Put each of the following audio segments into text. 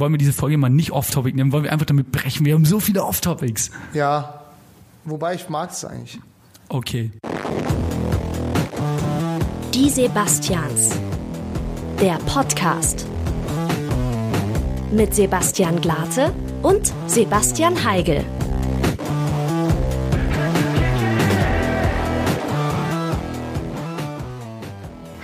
Wollen wir diese Folge mal nicht off-topic nehmen? Wollen wir einfach damit brechen? Wir haben so viele off-topics. Ja. Wobei ich mag es eigentlich. Okay. Die Sebastians. Der Podcast. Mit Sebastian Glate und Sebastian Heigel.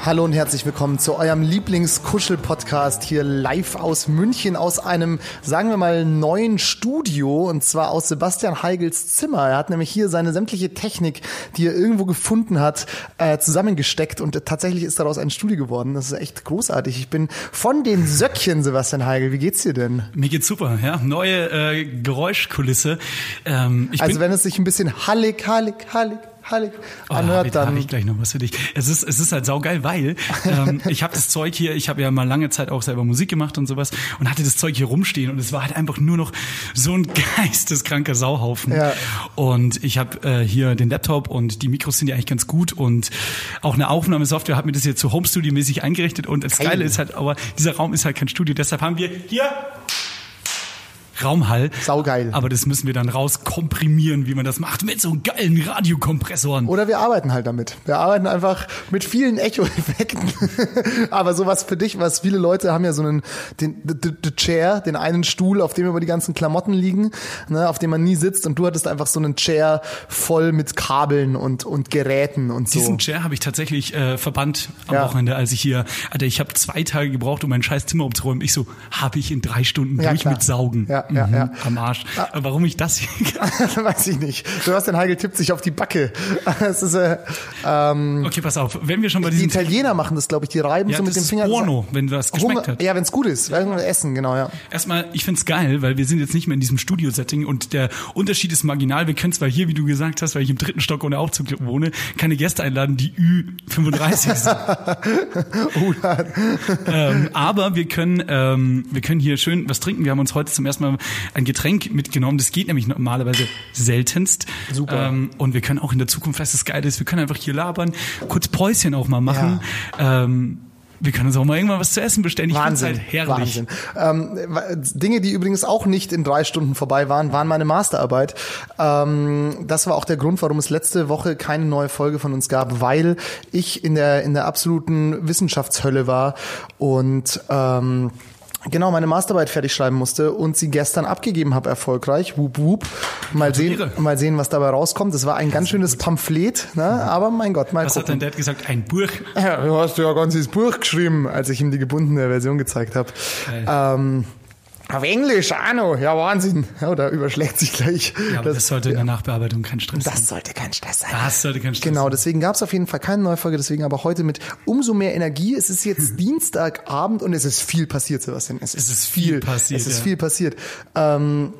Hallo und herzlich willkommen zu eurem Lieblingskuschel-Podcast hier live aus München aus einem, sagen wir mal, neuen Studio und zwar aus Sebastian Heigels Zimmer. Er hat nämlich hier seine sämtliche Technik, die er irgendwo gefunden hat, äh, zusammengesteckt und tatsächlich ist daraus ein Studio geworden. Das ist echt großartig. Ich bin von den Söckchen, Sebastian Heigel. Wie geht's dir denn? Mir geht's super, ja. Neue äh, Geräuschkulisse. Ähm, also wenn es sich ein bisschen hallig, hallig, hallig, Hallig oh, anhört, oh, dann habe ich gleich noch was für dich. Es ist es ist halt saugeil, weil ähm, ich habe das Zeug hier, ich habe ja mal lange Zeit auch selber Musik gemacht und sowas und hatte das Zeug hier rumstehen und es war halt einfach nur noch so ein geisteskranker Sauhaufen. Ja. Und ich habe äh, hier den Laptop und die Mikros sind ja eigentlich ganz gut und auch eine Aufnahmesoftware hat mir das jetzt so Home Studio mäßig eingerichtet und das Geile ist halt, aber dieser Raum ist halt kein Studio, deshalb haben wir hier Raumhall. Saugeil. Aber das müssen wir dann rauskomprimieren, wie man das macht, mit so geilen Radiokompressoren. Oder wir arbeiten halt damit. Wir arbeiten einfach mit vielen Echo-Effekten. Aber sowas für dich, was viele Leute haben ja so einen, den, the, the Chair, den einen Stuhl, auf dem immer die ganzen Klamotten liegen, ne, auf dem man nie sitzt und du hattest einfach so einen Chair voll mit Kabeln und, und Geräten und so. Diesen Chair habe ich tatsächlich äh, verbannt am ja. Wochenende, als ich hier, Alter, ich habe zwei Tage gebraucht, um mein scheiß Zimmer umzuräumen. Ich so, habe ich in drei Stunden ja, durch klar. mit Saugen. Ja ja, mhm, ja. Am Arsch. Ah. Warum ich das hier Weiß ich nicht. Sebastian Heigel tippt sich auf die Backe. Das ist, äh, ähm, okay, pass auf. Wenn wir schon bei diesen... Die Italiener machen das, glaube ich. Die reiben ja, so mit dem Finger. Porno, wenn das geschmeckt hat. Ja, wenn es gut ist. Ja. Essen, genau, ja. Erstmal, ich find's geil, weil wir sind jetzt nicht mehr in diesem Studio-Setting und der Unterschied ist marginal. Wir können zwar hier, wie du gesagt hast, weil ich im dritten Stock ohne Aufzug wohne, keine Gäste einladen, die Ü35 sind. oh, ähm, aber wir können, ähm, wir können hier schön was trinken. Wir haben uns heute zum ersten Mal ein Getränk mitgenommen. Das geht nämlich normalerweise seltenst. Super. Ähm, und wir können auch in der Zukunft, was das geil ist, wir können einfach hier labern, kurz Päuschen auch mal machen. Ja. Ähm, wir können uns auch mal irgendwann was zu essen bestellen. Ich Wahnsinn, halt herrlich. Wahnsinn. Ähm, Dinge, die übrigens auch nicht in drei Stunden vorbei waren, waren meine Masterarbeit. Ähm, das war auch der Grund, warum es letzte Woche keine neue Folge von uns gab, weil ich in der in der absoluten Wissenschaftshölle war und ähm, genau meine Masterarbeit fertig schreiben musste und sie gestern abgegeben habe erfolgreich. Wup, wup. Mal sehen, mal sehen, was dabei rauskommt. Das war ein ganz schönes Pamphlet, ne? aber mein Gott, mal Was gucken. hat dein Dad gesagt? Ein Buch? Ja, du hast ja ein ganzes Buch geschrieben, als ich ihm die gebundene Version gezeigt habe. Ähm, auf Englisch, Arno, ja Wahnsinn. Ja, da überschlägt sich gleich. Ja, aber das, das sollte in der Nachbearbeitung kein Stress das sein. Das sollte kein Stress sein. Das sollte kein Stress genau, sein. Genau, deswegen gab es auf jeden Fall keine neue Folge, deswegen aber heute mit umso mehr Energie. Es ist jetzt Dienstagabend und es ist viel passiert, Sebastian. Es, es ist viel, viel passiert. Es ist ja. viel passiert. Ähm,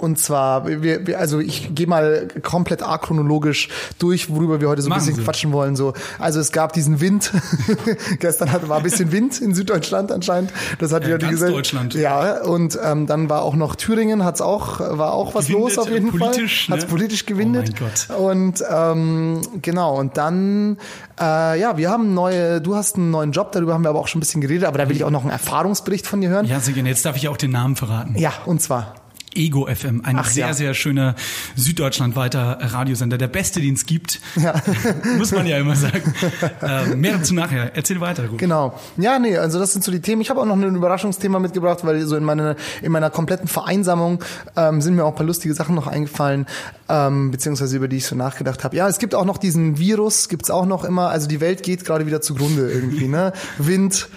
und zwar, wir, wir, also ich gehe mal komplett achronologisch durch, worüber wir heute so ein bisschen Sie. quatschen wollen. So, also es gab diesen Wind. Gestern hat, war ein bisschen Wind in Süddeutschland anscheinend. Das hat ja, die gesagt. Deutschland. Ja, und ähm, dann war auch noch Thüringen, hat's auch, war auch was Gewindet, los auf jeden politisch, Fall. Hat's ne? politisch gewindet. Oh mein Gott. Und ähm, genau, und dann, äh, ja, wir haben neue, du hast einen neuen Job, darüber haben wir aber auch schon ein bisschen geredet, aber da will ich auch noch einen Erfahrungsbericht von dir hören. Ja, sehr gerne. Jetzt darf ich auch den Namen verraten. Ja, und zwar. Ego FM, ein Ach, sehr, ja. sehr schöner süddeutschlandweiter Radiosender. Der beste, den es gibt. Ja. Muss man ja immer sagen. äh, mehr dazu nachher. Erzähl weiter. Gut. Genau. Ja, nee, also das sind so die Themen. Ich habe auch noch ein Überraschungsthema mitgebracht, weil so in, meine, in meiner kompletten Vereinsamung ähm, sind mir auch ein paar lustige Sachen noch eingefallen, ähm, beziehungsweise über die ich so nachgedacht habe. Ja, es gibt auch noch diesen Virus, gibt's auch noch immer. Also die Welt geht gerade wieder zugrunde irgendwie. Ne? Wind,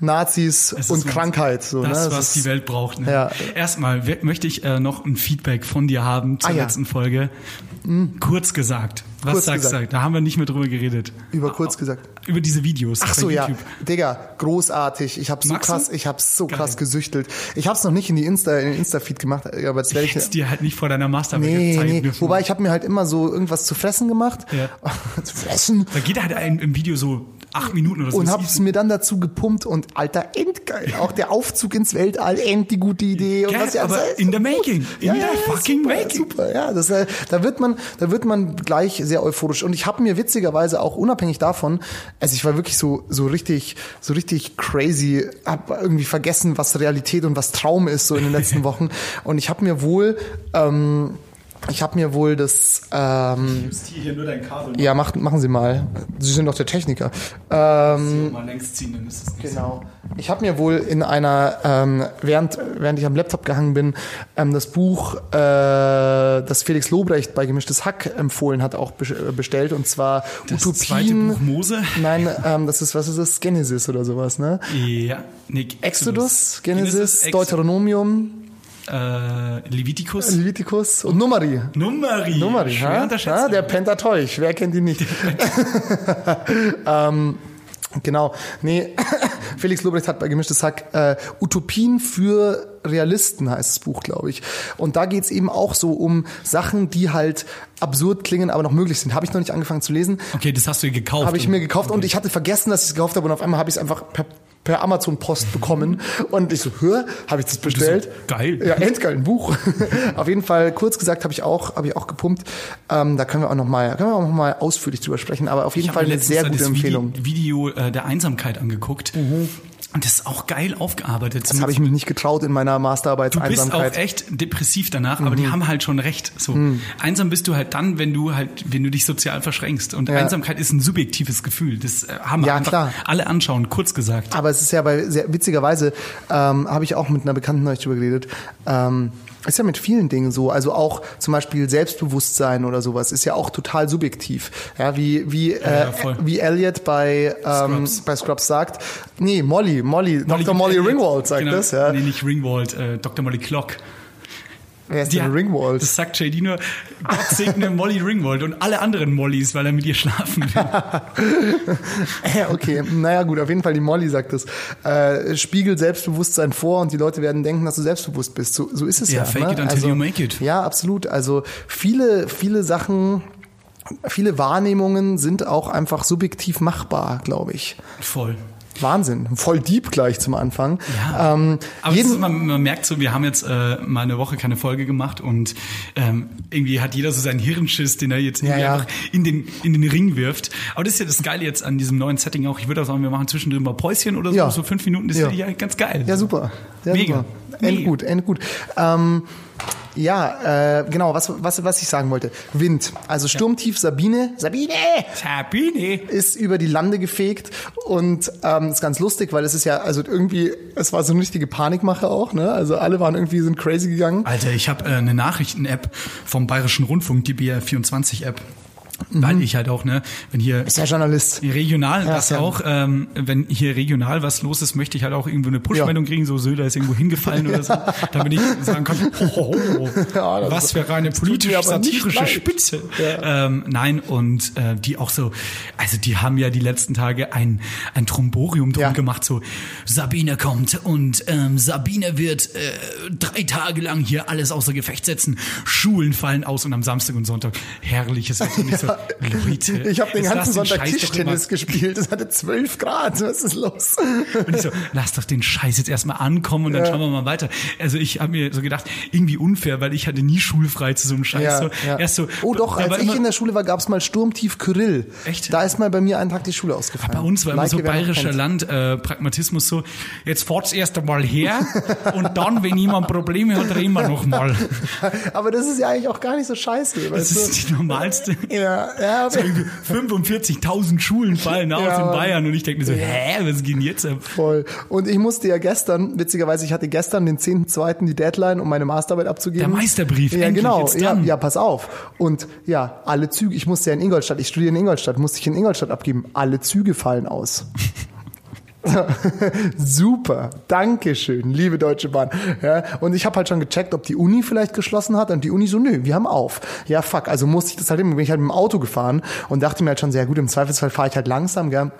Nazis und Krankheit. So, das, ne? was ist, die Welt braucht. Ne? Ja. Erstmal möchte ich äh, noch ein Feedback von dir haben zur ah, letzten ja. Folge. Mhm. Kurz gesagt. Was kurz sagst gesagt. du? Da haben wir nicht mehr drüber geredet. Über kurz gesagt. Über diese Videos. Ach so, ja. Digga, großartig. Ich habe so krass, ich habe so Geil. krass gesüchtteln. Ich habe es noch nicht in die Insta, in den Insta-Feed gemacht, aber das werde ich. Jetzt dir halt nicht vor deiner Masterarbeit nee, zeigen nee. dürfen. Wobei ich habe mir halt immer so irgendwas zu fressen gemacht. Ja. zu fressen. Da geht halt ein, im Video so acht Minuten oder so. Und hab's mir dann dazu gepumpt und alter, endgeil. Auch der Aufzug ins Weltall, end die gute Idee. Und Geil, was ja, aber das in the making. In ja, the ja, fucking super, making. Super, ja. Das, äh, da wird man, da wird man gleich sehr euphorisch. Und ich habe mir witzigerweise auch unabhängig davon, also ich war wirklich so so richtig so richtig crazy, habe irgendwie vergessen, was Realität und was Traum ist so in den letzten Wochen. Und ich habe mir wohl ähm, ich habe mir wohl das. Ähm, hier nur dein Kabel. ja, mach, machen Sie mal. Sie sind doch der Techniker. Ähm, Mal längs ziehen, dann ist es nicht Genau. Ich habe mir wohl in einer, ähm, während, während ich am Laptop gehangen bin, ähm, das Buch, äh, das Felix Lobrecht bei Gemischtes Hack empfohlen hat, auch äh, bestellt. Und zwar Das Utopien. zweite Buch Mose? Nein, ähm, das ist, was ist das? Genesis oder sowas, ne? Ja, nee, Exodus, Genesis, Exodus, Deuteronomium, äh, Leviticus, Leviticus und Numeri. Numeri. Numeri, unterschätzt. ja, der Pentateuch, wer kennt ihn nicht? ähm, genau, nee, Felix Lobrecht hat bei Gemischtes Hack äh, Utopien für Realisten heißt das Buch, glaube ich. Und da geht's eben auch so um Sachen, die halt absurd klingen, aber noch möglich sind. Habe ich noch nicht angefangen zu lesen. Okay, das hast du dir gekauft. Habe ich mir gekauft und ich hatte vergessen, dass ich es gekauft habe und auf einmal habe ich es einfach per, per Amazon Post bekommen und ich so, hör, habe ich das bestellt? geil. Ja, endgeil, ein Buch. auf jeden Fall, kurz gesagt, habe ich auch, habe ich auch gepumpt. Ähm, da können wir auch noch mal, können wir auch noch mal ausführlich drüber sprechen. Aber auf jeden Ich Fall eine sehr da gute Empfehlung. Video, Video äh, der Einsamkeit angeguckt. Und das ist auch geil aufgearbeitet. Das habe ich mich nicht getraut in meiner Du bist auch echt depressiv danach, aber die haben halt schon recht. So einsam bist du halt dann, wenn du halt, wenn du dich sozial verschränkst. Und Ja. Einsamkeit ist ein subjektives Gefühl. Das äh, haben wir Ja, einfach klar. alle anschauen. Kurz gesagt. Aber es ist ja bei sehr witzigerweise ähm, habe ich auch mit einer Bekannten neulich drüber geredet. Ähm, ist ja mit vielen Dingen so, also auch zum Beispiel Selbstbewusstsein oder sowas ist ja auch total subjektiv. Ja, wie wie äh, ja, wie Elliot bei ähm, Scrubs. bei Scrubs sagt, nee Molly Molly, Dr. Molly Ringwald sagt genau. das, ja. Nee, nicht Ringwald, äh, Dr. Molly Clock. Wer ist Ja, denn Ringwald? Das sagt JD nur, Gott segne Molly Ringwald und alle anderen Mollys, weil er mit ihr schlafen will. Okay, naja gut, auf jeden Fall die Molly sagt das. Äh, spiegel Selbstbewusstsein vor und die Leute werden denken, dass du selbstbewusst bist. So, so ist es ja. Ja, fake ne? it until you make it. Ja, absolut. Also viele, viele Sachen, viele Wahrnehmungen sind auch einfach subjektiv machbar, glaube ich. Voll. Wahnsinn. Voll deep gleich zum Anfang. Ja. Ähm, Aber ist, man, man merkt so, wir haben jetzt äh, mal eine Woche keine Folge gemacht und ähm, irgendwie hat jeder so seinen Hirnschiss, den er jetzt Ja, ja. einfach in den, in den Ring wirft. Aber das ist ja das Geile jetzt an diesem neuen Setting auch. Ich würde auch sagen, wir machen zwischendrin mal Päuschen oder so, Ja. so fünf Minuten. Das Ja. ich ja ganz geil. ja, super. Ja, Mega. super. Endgut, endgut. Ähm, ja, äh, genau, was, was, was ich sagen wollte. Wind. Also Sturmtief Sabine. Sabine! Sabine. ist über die Lande gefegt und ähm, ist ganz lustig, weil es ist ja also irgendwie es war so eine richtige Panikmache auch, ne? Also alle waren irgendwie sind crazy gegangen. Alter, ich habe äh, eine Nachrichten-App vom Bayerischen Rundfunk, die BR24-App. Weil ich halt auch, ne, wenn hier Ist ja Journalist. regional Ja, was ja. auch, ähm, wenn hier regional was los ist, möchte ich halt auch irgendwo eine Push-Meldung kriegen, so Söder ist irgendwo hingefallen oder so, damit ich sagen kann, oh, oh, oh, Ja, das- was für eine tut mir aber nicht politisch-satirische. Spitze. Ähm, nein, und äh, die auch so, also die haben ja die letzten Tage ein, ein Tromborium drum Ja. gemacht, so Sabine kommt und ähm, Sabine wird äh, drei Tage lang hier alles außer Gefecht setzen, Schulen fallen aus und am Samstag und Sonntag herrliches Wetter. Und ich so, Leute, Ich habe den ganzen Sonntag doch Tischtennis gespielt. Es hatte 12 Grad. Was ist los? Und ich so, lass doch den Scheiß jetzt erstmal ankommen und dann schauen wir mal weiter. Also ich habe mir so gedacht, irgendwie unfair, weil ich hatte nie schulfrei zu so einem Scheiß. Ja, so, ja. Erst so, oh doch, als ich immer- in der Schule war, gab's mal Sturmtief Kyrill. Echt? Da ist mal bei mir einen Tag die Schule ausgefallen. Bei uns war immer so Like, noch bayerischer. Land äh, Pragmatismus so, jetzt fahrt's erst einmal her und dann, wenn jemand Probleme hat, reden wir noch mal. Aber das ist ja eigentlich auch gar nicht so scheiße. Das ist die normalste. ja, ja, So irgendwie 45.000 Schulen fallen aus Ja. in Bayern und ich denke mir so, hä, was geht denn jetzt ab? Voll. Und ich musste ja gestern, witzigerweise, ich hatte gestern den 10.2. die Deadline, um meine Masterarbeit abzugeben. Der Meisterbrief, Ja, endlich, genau. Ja, ja, pass auf. Und ja, alle Züge, ich musste ja in Ingolstadt, ich studiere in Ingolstadt, musste ich in Ingolstadt abgeben. Alle Züge fallen aus. Super, Dankeschön, liebe Deutsche Bahn. Ja, und ich habe halt schon gecheckt, ob die Uni vielleicht geschlossen hat und die Uni so, nö, wir haben auf. Ja, fuck, also musste ich das halt immer, bin ich halt mit dem Auto gefahren und dachte mir halt schon sehr gut, im Zweifelsfall fahre ich halt langsam, gell,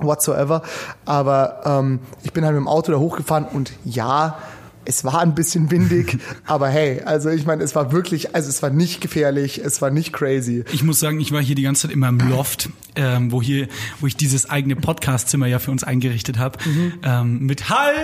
whatsoever. Aber ähm, ich bin halt mit dem Auto da hochgefahren und ja, es war ein bisschen windig, aber hey, also ich meine, es war wirklich, also es war nicht gefährlich, es war nicht crazy. Ich muss sagen, ich war hier die ganze Zeit in meinem Loft, ähm, wo hier, wo ich dieses eigene Podcastzimmer ja für uns eingerichtet habe, Mhm. ähm, mit Hall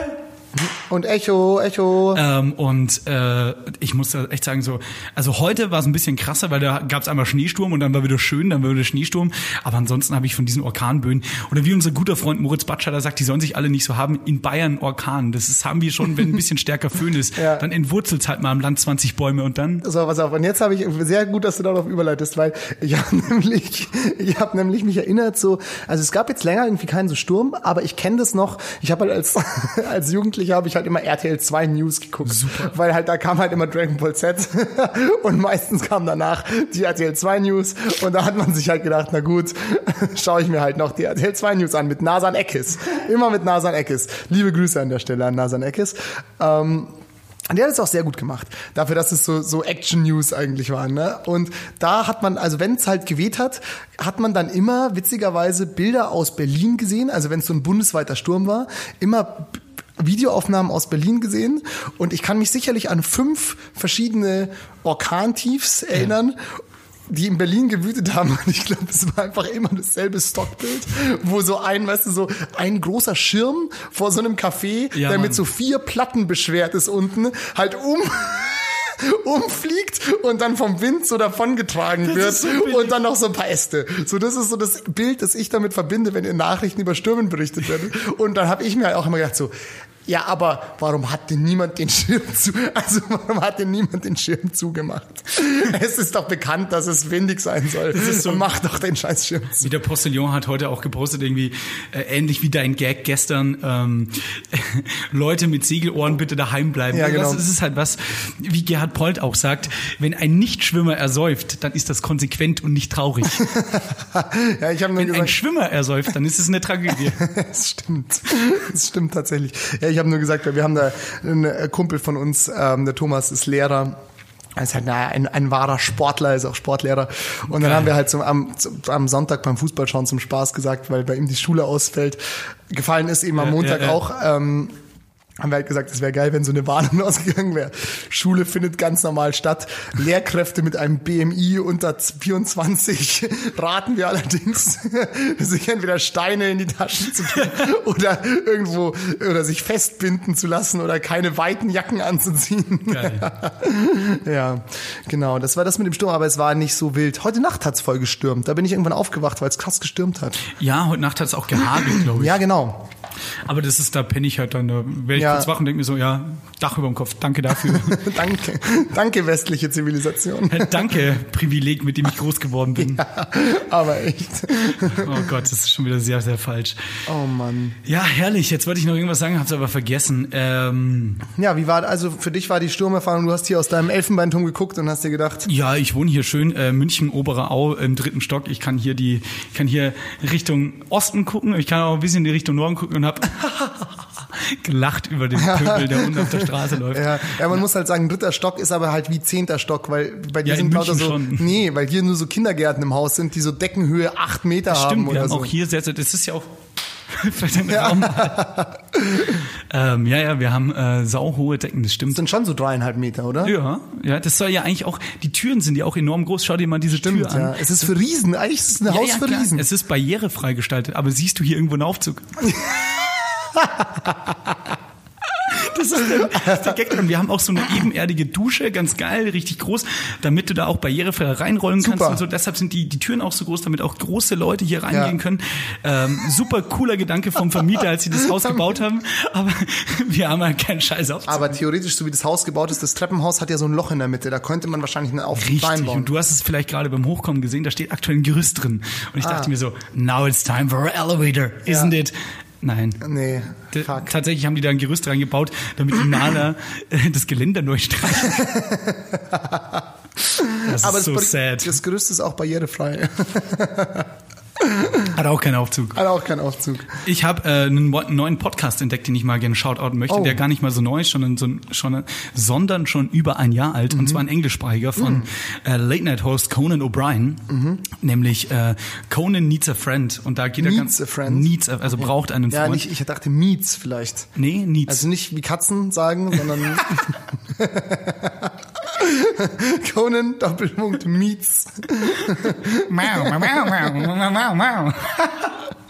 Und Echo, Echo. Ähm, und äh, ich muss da echt sagen, so, also heute war es ein bisschen krasser, weil da gab es einmal Schneesturm und dann war wieder schön, dann war wieder Schneesturm. Aber ansonsten habe ich von diesen Orkanböen, oder wie unser guter Freund Moritz Batschada sagt, die sollen sich alle nicht so haben, in Bayern Orkan. Das ist, haben wir schon, wenn ein bisschen stärker Föhn ist, Ja. dann entwurzelt halt mal am Land 20 Bäume und dann. So, pass auf. Und jetzt habe ich sehr gut, dass du darauf überleitest, weil ich habe nämlich, ich habe nämlich mich erinnert so, also es gab jetzt länger irgendwie keinen so Sturm, aber ich kenne das noch. Ich habe halt als als Jugendlicher habe ich halt immer RTL 2 News geguckt, Super. weil halt da kam halt immer Dragon Ball Z und meistens kam danach die RTL 2 News und da hat man sich halt gedacht, na gut, schaue ich mir halt noch die RTL 2 News an mit Nasan Eckes, immer mit Nasan Eckes. Liebe Grüße an der Stelle an Nasan Eckes. Ähm, und der hat es auch sehr gut gemacht. Dafür, dass es so, so Action-News eigentlich waren. Ne? Und da hat man, also wenn es halt geweht hat, hat man dann immer witzigerweise Bilder aus Berlin gesehen. Also wenn es so ein bundesweiter Sturm war, immer Videoaufnahmen aus Berlin gesehen. Und ich kann mich sicherlich an fünf verschiedene Orkantiefs erinnern. die in Berlin gewütet haben. Und ich glaube, es war einfach immer dasselbe Stockbild, wo so ein, weißt du, so ein großer Schirm vor so einem Café, Ja, der Mann. mit so vier Platten beschwert ist unten, halt um umfliegt und dann vom Wind so davongetragen wird ist so und dann noch so ein paar Äste. So das ist so das Bild, das ich damit verbinde, wenn in Nachrichten über Stürmen berichtet werden. Und dann habe ich mir halt auch immer gedacht so, ja, aber warum hat denn niemand den Schirm zu, also warum hat denn niemand den Schirm zugemacht? Es ist doch bekannt, dass es windig sein soll. ist so- Mach doch den scheiß Schirm zu. Wie der Postillon hat heute auch gepostet, irgendwie äh, ähnlich wie dein Gag gestern, ähm, Leute mit Segelohren bitte daheim bleiben. Ja, genau. Das ist halt was, wie Gerhard Polt auch sagt, wenn ein Nichtschwimmer ersäuft, dann ist das konsequent und nicht traurig. Ja, ich nur Wenn ein gesagt, Schwimmer ersäuft, dann ist es eine Tragödie. Das stimmt. Das stimmt tatsächlich. Ja, ich habe nur gesagt, wir haben da einen Kumpel von uns, ähm, der Thomas ist Lehrer. Er ist halt ein, ein wahrer Sportler, ist auch Sportlehrer. Und dann Geil. haben wir halt zum, am, zum, am Sonntag beim Fußballschauen zum Spaß gesagt, weil bei ihm die Schule ausfällt. Gefallen ist ihm am Ja, Montag ja, ja. auch. Ähm, haben wir halt gesagt, es wäre geil, wenn so eine Warnung ausgegangen wäre. Schule findet ganz normal statt. Lehrkräfte mit einem BMI unter 24 raten wir allerdings, sich entweder Steine in die Taschen zu tun oder irgendwo oder sich festbinden zu lassen oder keine weiten Jacken anzuziehen. Geil. Ja, genau. Das war das mit dem Sturm, aber es war nicht so wild. Heute Nacht hat's voll gestürmt. Da bin ich irgendwann aufgewacht, weil es krass gestürmt hat. Ja, heute Nacht hat es auch gehagelt, glaube ich. Ja, genau. Aber das ist, da penne ich halt dann, da werde ich Ja. kurz wach und denke mir so, ja, Dach über dem Kopf, danke dafür. Danke. Danke, westliche Zivilisation. danke, Privileg, mit dem ich groß geworden bin. Aber echt. Oh Gott, das ist schon wieder sehr, sehr falsch. Oh Mann. Ja, herrlich. Jetzt wollte ich noch irgendwas sagen, hab's aber vergessen. Ähm, Ja, wie war, also für dich war die Sturmerfahrung, du hast hier aus deinem Elfenbeinturm geguckt und hast dir gedacht, ja, ich wohne hier schön, äh, München, Obere Au im dritten Stock. Ich kann hier die, ich kann hier Richtung Osten gucken. Ich kann auch ein bisschen in die Richtung Norden gucken und hab gelacht über den Pöbel, der unten auf der Straße läuft. ja, ja, man muss halt sagen, dritter Stock ist aber halt wie zehnter Stock, weil bei dir Ja, in sind lauter so, schon. nee, weil hier nur so Kindergärten im Haus sind, die so Deckenhöhe acht Meter haben Stimmt, wir oder haben so. auch hier sehr, sehr, das ist ja auch vielleicht ein Raum. ähm, ja, ja, wir haben äh, sauhohe Decken, das stimmt. Das sind schon so dreieinhalb Meter, oder? Ja, ja, das soll ja eigentlich auch, die Türen sind ja auch enorm groß. Schau dir mal diese Tür an. Ja, es ist für Riesen, eigentlich ist es ein Ja, Haus ja, für klar. Riesen. Es ist barrierefrei gestaltet, aber siehst du hier irgendwo einen Aufzug? Das ist, der, das ist der Gag. Und wir haben auch so eine ebenerdige Dusche, ganz geil, richtig groß, damit du da auch barrierefrei reinrollen kannst Super. und so. Deshalb sind die, die Türen auch so groß, damit auch große Leute hier reingehen Ja. können. Ähm, super cooler Gedanke vom Vermieter, als sie das Haus gebaut haben. Aber wir haben halt keinen Scheiß Aufzug. aber theoretisch, so wie das Haus gebaut ist, das Treppenhaus hat ja so ein Loch in der Mitte, da könnte man wahrscheinlich einen Aufzug reinbauen. Und du hast es vielleicht gerade beim Hochkommen gesehen, da steht aktuell ein Gerüst drin. Und ich Ah. dachte mir so, now it's time for an elevator, isn't it? Nein. nee, fuck. Tatsächlich haben die da ein Gerüst reingebaut, damit die Maler äh, das Geländer neu streichen. Das Aber ist so das, sad. das Gerüst ist auch barrierefrei. Hat auch keinen Aufzug. Hat auch keinen Aufzug. Ich habe äh, einen mo- neuen Podcast entdeckt, den ich mal gerne shoutouten möchte, Oh. der gar nicht mal so neu ist, schon, so, schon, sondern schon über ein Jahr alt, Mhm. und zwar ein englischsprachiger von äh, Late Night Host Conan O'Brien, nämlich äh, Conan Needs a Friend. Und da geht er Needs ganz a friend? Needs, a, also braucht einen Ja, Freund. nicht, ich dachte Meets vielleicht. nee, Needs. Also nicht wie Katzen sagen, sondern Conan Doppelpunkt Meets. Mau, mau, mau, mau, mau,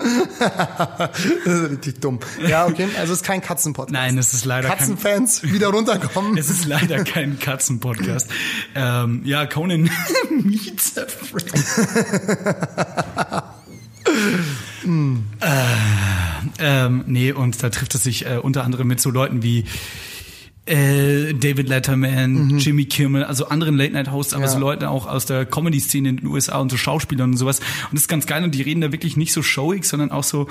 das ist richtig dumm. Ja, okay. Also es ist kein Katzenpodcast. Nein, es ist leider Katzenfans wieder runterkommen. Es ist leider kein Katzenpodcast. ähm, ja, Conan meets a friend. äh, ähm, nee, und da trifft es sich äh, unter anderem mit so Leuten wie äh, David Letterman, Jimmy Kimmel, also anderen Late-Night-Hosts, aber Mhm. Ja. so Leute auch aus der Comedy-Szene in den USA und so Schauspielern und sowas. Und das ist ganz geil und die reden da wirklich nicht so showig, sondern auch so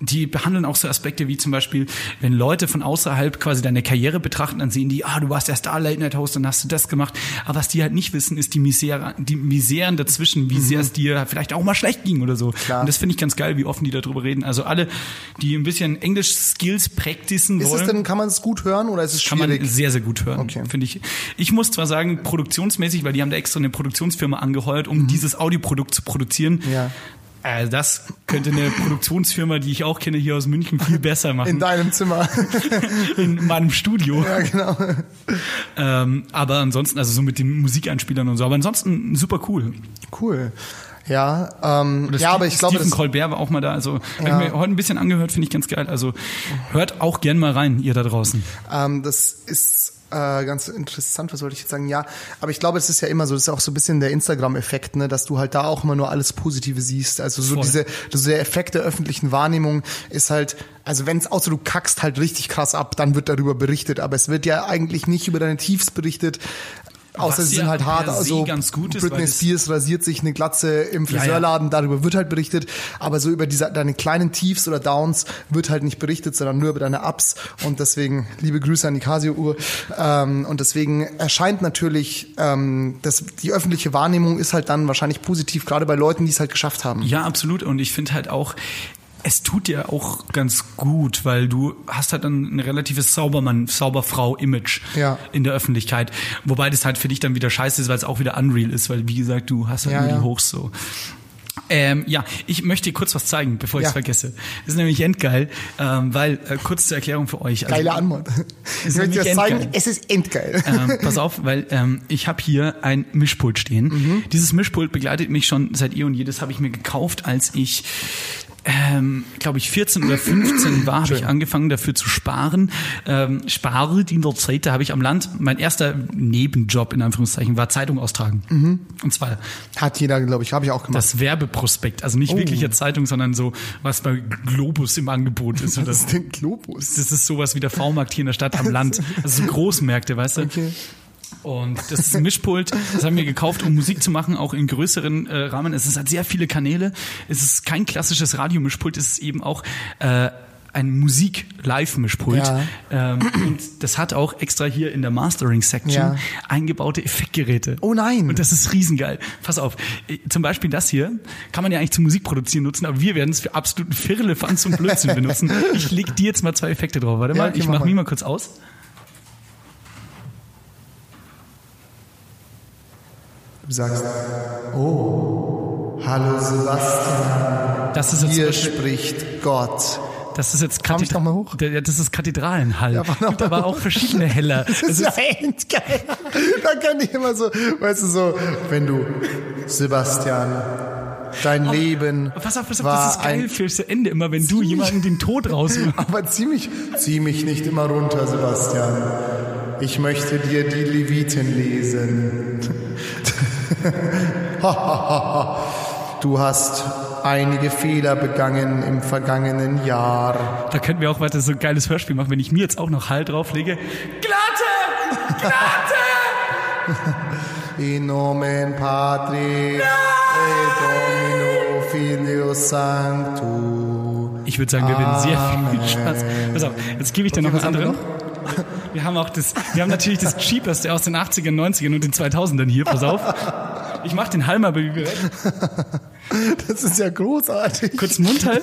die behandeln auch so Aspekte wie zum Beispiel, wenn Leute von außerhalb quasi deine Karriere betrachten, dann sehen die, ah, du warst der Star Late Night Host, dann hast du das gemacht. Aber was die halt nicht wissen, ist die Misere, die Miseren dazwischen, wie sehr es dir vielleicht auch mal schlecht ging oder so. Mhm. Klar. Und das finde ich ganz geil, wie offen die darüber reden. Also alle, die ein bisschen Englisch Skills practicen Ist wollen. es denn, kann man es gut hören oder ist es Kann man schwierig? sehr, sehr gut hören, Okay. finde ich. Ich muss zwar sagen, produktionsmäßig, weil die haben da extra eine Produktionsfirma angeheuert, um dieses Audioprodukt zu produzieren. Mhm. Ja. Äh, das könnte eine Produktionsfirma, die ich auch kenne, hier aus München viel besser machen. In deinem Zimmer. in meinem Studio. ja, genau. Ähm, aber ansonsten, also so mit den Musikeinspielern und so. Aber ansonsten super cool. Cool. Ja, ähm, Oder ja, Steve- aber ich glaube, Stephen Colbert war auch mal da. Also Ja. ich mir heute ein bisschen angehört, finde ich ganz geil. Also hört auch gern mal rein, ihr da draußen. ähm, das ist äh, ganz interessant, was wollte ich jetzt sagen? Ja, aber ich glaube, es ist ja immer so, das ist auch so ein bisschen der Instagram-Effekt, ne, dass du halt da auch immer nur alles Positive siehst. Also so Voll. diese, so der Effekt der öffentlichen Wahrnehmung ist halt, also wenn es außer du kackst halt richtig krass ab, dann wird darüber berichtet, aber es wird ja eigentlich nicht über deine Tiefs berichtet. Außer sie sind halt hart, also ganz gut ist, Britney Spears rasiert sich eine Glatze im. Friseurladen, darüber wird halt berichtet, aber so über diese, deine kleinen Tiefs oder Downs wird halt nicht berichtet, sondern nur über deine Ups und deswegen liebe Grüße an die Casio-Uhr ähm, und deswegen erscheint natürlich, ähm, das, die öffentliche Wahrnehmung ist halt dann wahrscheinlich positiv, gerade bei Leuten, die es halt geschafft haben. Ja, absolut. Und ich finde halt auch, es tut dir auch ganz gut, weil du hast halt dann ein relatives Saubermann, Sauberfrau-Image Ja. in der Öffentlichkeit. Wobei das halt für dich dann wieder scheiße ist, weil es auch wieder unreal ist, weil wie gesagt, du hast halt Ja, nur ja. die Hochs so. Ähm, ja, ich möchte dir kurz was zeigen, bevor ich es Ja. vergesse. Das ist nämlich endgeil, ähm, weil, äh, kurz zur Erklärung für euch. Also, Geile Antwort. Ich möchte dir zeigen, es ist endgeil. ähm, pass auf, weil ähm, ich habe hier ein Mischpult stehen. Mhm. Dieses Mischpult begleitet mich schon seit eh und je. Das habe ich mir gekauft, als ich ähm, glaube ich 14 oder 15 war, habe ich angefangen dafür zu sparen. Ähm, spare in der Zeit, da habe ich am Land, mein erster Nebenjob in Anführungszeichen war Zeitung austragen. Mhm. Und zwar Hat jeder, glaube ich, habe ich auch gemacht. das Werbeprospekt, also Oh. nicht wirkliche Zeitung, sondern so, was bei Globus im Angebot ist. Oder das ist den Globus. das ist sowas wie der V-Markt hier in der Stadt am Land. Also so Großmärkte, weißt du? Okay. Und das ist ein Mischpult, das haben wir gekauft, um Musik zu machen, auch in größeren äh, Rahmen. Es hat sehr viele Kanäle. Es ist kein klassisches Radiomischpult, es ist eben auch äh, ein Musik-Live-Mischpult. Ja. Ähm, und das hat auch extra hier in der Mastering-Section Ja. eingebaute Effektgeräte. Oh nein. Und das ist riesengeil. Pass auf, äh, zum Beispiel das hier kann man ja eigentlich zum Musikproduzieren nutzen, aber wir werden es für absoluten Firlefanz und Blödsinn benutzen. Ich leg dir jetzt mal zwei Effekte drauf. Warte Ja, mal, okay, ich mach mich mal kurz aus. Du sagst, oh, hallo Sebastian, Das ist jetzt hier spricht Gott. Das ist jetzt Komm ich noch mal hoch? Das ist Kathedralenhall. Ja, Ja, Gibt aber auch verschiedene Heller. Das ist ja endgeil. Da kann ich immer so, weißt du, so, wenn du, Sebastian, dein Leben Pass auf, pass auf, war das ist geil fürs Ende immer, wenn du jemanden den Tod rausmachst. aber zieh mich, zieh mich nicht immer runter, Sebastian. Ich möchte dir die Leviten lesen. du hast einige Fehler begangen im vergangenen Jahr. Da könnten wir auch weiter so ein geiles Hörspiel machen, wenn ich mir jetzt auch noch Hall drauflege. Glatte! Glatte! In nomen Patri et Domino Filius Sanctus. Ich würde sagen, wir werden sehr viel Spaß. Pass auf, jetzt gebe ich dir noch was haben wir haben auch das, wir haben natürlich das Cheapeste aus den 80ern, 90ern und den 2000ern hier. Pass auf. Ich mach den mal bereit. Das ist ja großartig. Kurz Mund halt.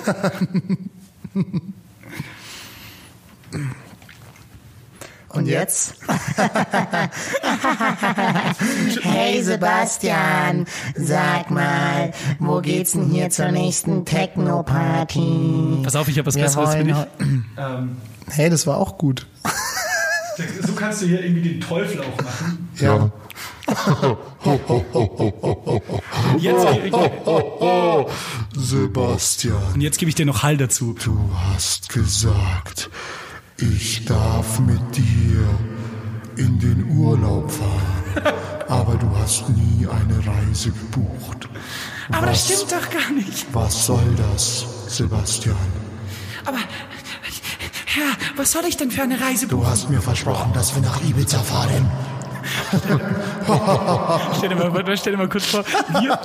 Und jetzt? Hey Sebastian, sag mal, wo geht's denn hier zur nächsten Techno-Party? Pass auf, ich habe was Wir Besseres für dich. Ähm, Hey, das war auch gut. So kannst du hier irgendwie den Teufel auch machen. Ja. Jetzt, Sebastian, und jetzt gebe ich dir noch Hall dazu. du hast gesagt, ich darf mit dir in den Urlaub fahren. Aber du hast nie eine Reise gebucht. Aber das Was- stimmt doch gar nicht. Was soll das, Sebastian? Aber, Herr, was soll ich denn für eine Reise buchen? Du hast mir versprochen, dass wir nach Ibiza fahren. Stell dir mal, stell dir mal kurz vor, hier,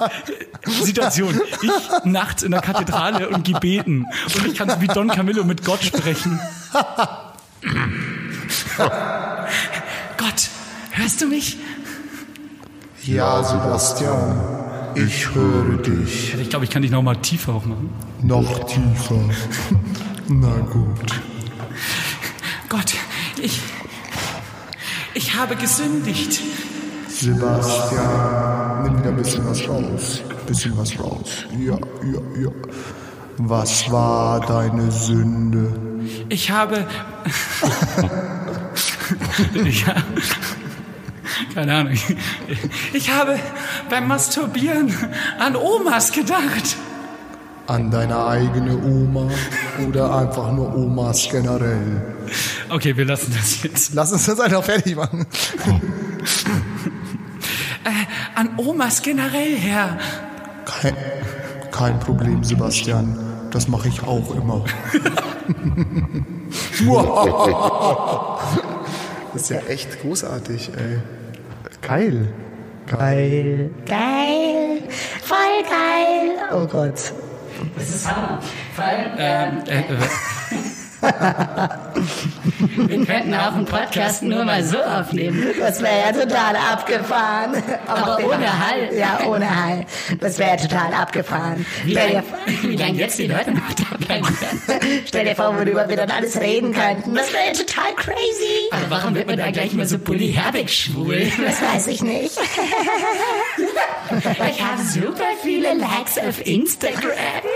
Situation, ich nachts in der Kathedrale und gebeten und ich kann so wie Don Camillo mit Gott sprechen. Gott, hörst du mich? Ja, Sebastian, ich höre dich. Ich glaube, ich kann dich noch mal tiefer auch machen. Noch tiefer. Na gut. Gott, ich, ich habe gesündigt. Sebastian, nimm wieder ein bisschen was raus. Bisschen was raus. Ja, ja, ja. Was war deine Sünde? Ich habe, ich, ha- keine Ahnung, ich habe beim Masturbieren an Omas gedacht. An deine eigene Oma oder einfach nur Omas generell? Okay, wir lassen das jetzt. Lass uns das einfach fertig machen. Äh, an Omas generell, Herr. Kein, kein Problem, Sebastian. Das mache ich auch immer. Das ist ja echt großartig, ey. Geil. Geil. Geil. Voll geil. Oh Gott. Das ist Hammer. Vor allem. Ähm, ähm äh, äh Wir könnten auch einen Podcast nur mal so aufnehmen. Das wäre ja total abgefahren. Aber ohne Hall. Ja, ohne Hall. Das wäre ja total abgefahren. Wie Stell dir, lange lang jetzt die Leute noch da bleiben können. stell dir vor, worüber wir dann alles reden könnten. Das wäre ja total crazy. Aber warum wird man da gleich mal so Bully Herbig schwul? Das weiß ich nicht. Ich habe super viele Likes auf Instagram.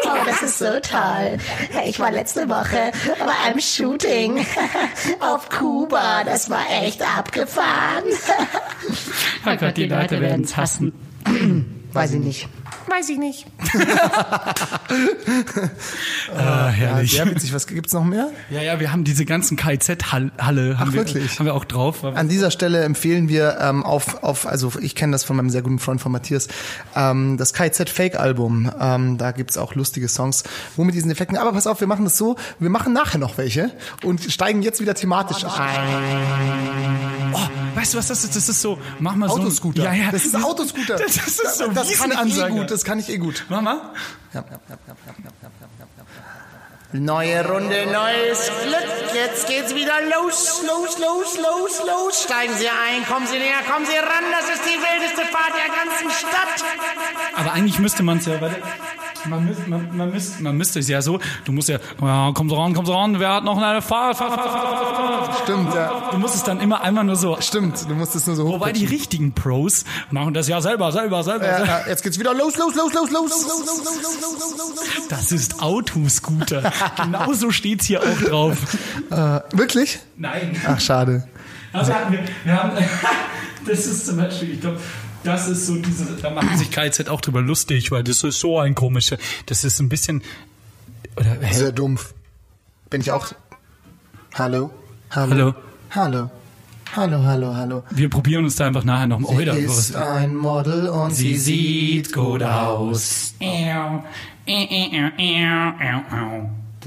Oh, das ist so toll. Ich war letzte Woche bei einem Shooting auf Kuba. Das war echt abgefahren. Oh Gott, die Leute werden es hassen. Weiß ich nicht. Weiß ich nicht. ah, herrlich. Sehr witzig. Was gibt's noch mehr? Ja, ja, wir haben diese ganzen KZ-Halle, haben, wir, wirklich? haben wir auch drauf. An dieser Stelle empfehlen wir ähm, auf, auf, also ich kenne das von meinem sehr guten Freund von Matthias, ähm, das KZ Fake Album. Ähm, da gibt's auch lustige Songs, wo mit diesen Effekten. Aber pass auf, wir machen das so, wir machen nachher noch welche und steigen jetzt wieder thematisch ein. Oh, weißt du was das ist? Das ist so, mach mal so. ein- Autoscooter. Ja, ja. Das ist Autoscooter. Das ist so das kann ich eh Wiesenansage. gut das kann ich eh gut. Mama? mal. Ja, ja, ja, ja, ja, ja, ja, ja. Neue Runde, neues Glück. Jetzt geht's wieder los, los, los, los, los. Steigen Sie ein, kommen Sie näher, kommen Sie ran. Das ist die wildeste Fahrt der ganzen Stadt. Aber eigentlich müsste man es ja, warte man, müsste, man, man, müsste, man müsste es ja so, du musst ja, ja, komm so ran, komm so ran, wer hat noch eine Fahrt, Fahrt, Fahrt, Fahrt, Fahrt. Stimmt, ja. Du musst es dann immer einmal nur so, Stimmt, du musst es nur so hoch. wobei die richtigen Pros machen das ja selber, selber, selber. Ja, ja, jetzt geht's wieder los, los, los, los, los, los, los, los, los, los, los, los, los. Das ist Autoscooter. Genauso steht's hier auch drauf. Äh, wirklich? Nein. Ach, schade. Also wir, wir haben, das ist zum Beispiel, ich glaube, das ist so diese, da machen sich KZ auch drüber lustig, weil das ist so ein komischer, das ist ein bisschen, oder? Sehr dumpf. Bin ich auch. Hallo? Hallo. Hallo. Hallo, hallo, hallo. Wir probieren uns da einfach nachher noch mal. Sie ist ein Model und Sie sieht gut aus.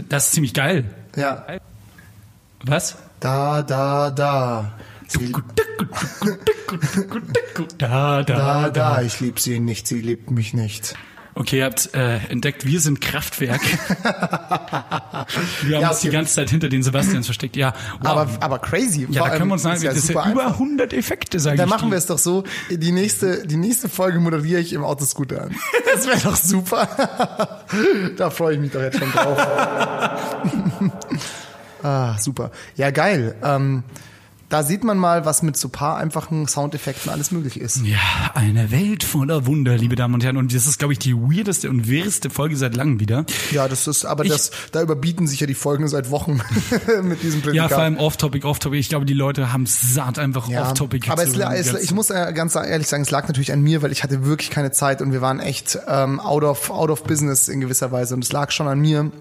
Das ist ziemlich geil. Ja. Was? Da, da, da. Da, da, da, da. Ich lieb sie nicht, sie liebt mich nicht. Okay, ihr habt äh, entdeckt, wir sind Kraftwerk. wir haben Ja, uns die okay. ganze Zeit hinter den Sebastians versteckt. Ja, wow. Aber, aber crazy. ja, da können wir uns sagen, das sind ja über einfach. 100 Effekte, sage ich. Dann machen wir es doch so, die nächste, die nächste Folge moderiere ich im Autoscooter an. Das wäre doch super. da freue ich mich doch jetzt schon drauf. ah, super. Ja, geil. Ähm, Da sieht man mal, was mit so paar einfachen Soundeffekten alles möglich ist. Ja, eine Welt voller Wunder, liebe Damen und Herren. Und das ist, glaube ich, die weirdeste und wirreste Folge seit langem wieder. Ja, das ist, aber das, da überbieten sich ja die Folgen seit Wochen mit diesem Ja, Prädikat. vor allem Off-Topic, Off-Topic. Ich glaube, die Leute haben satt, einfach Ja, Off-Topic. aber es, es, ich muss äh, ganz ehrlich sagen, es lag natürlich an mir, weil ich hatte wirklich keine Zeit und wir waren echt ähm, out of out of business in gewisser Weise und es lag schon an mir.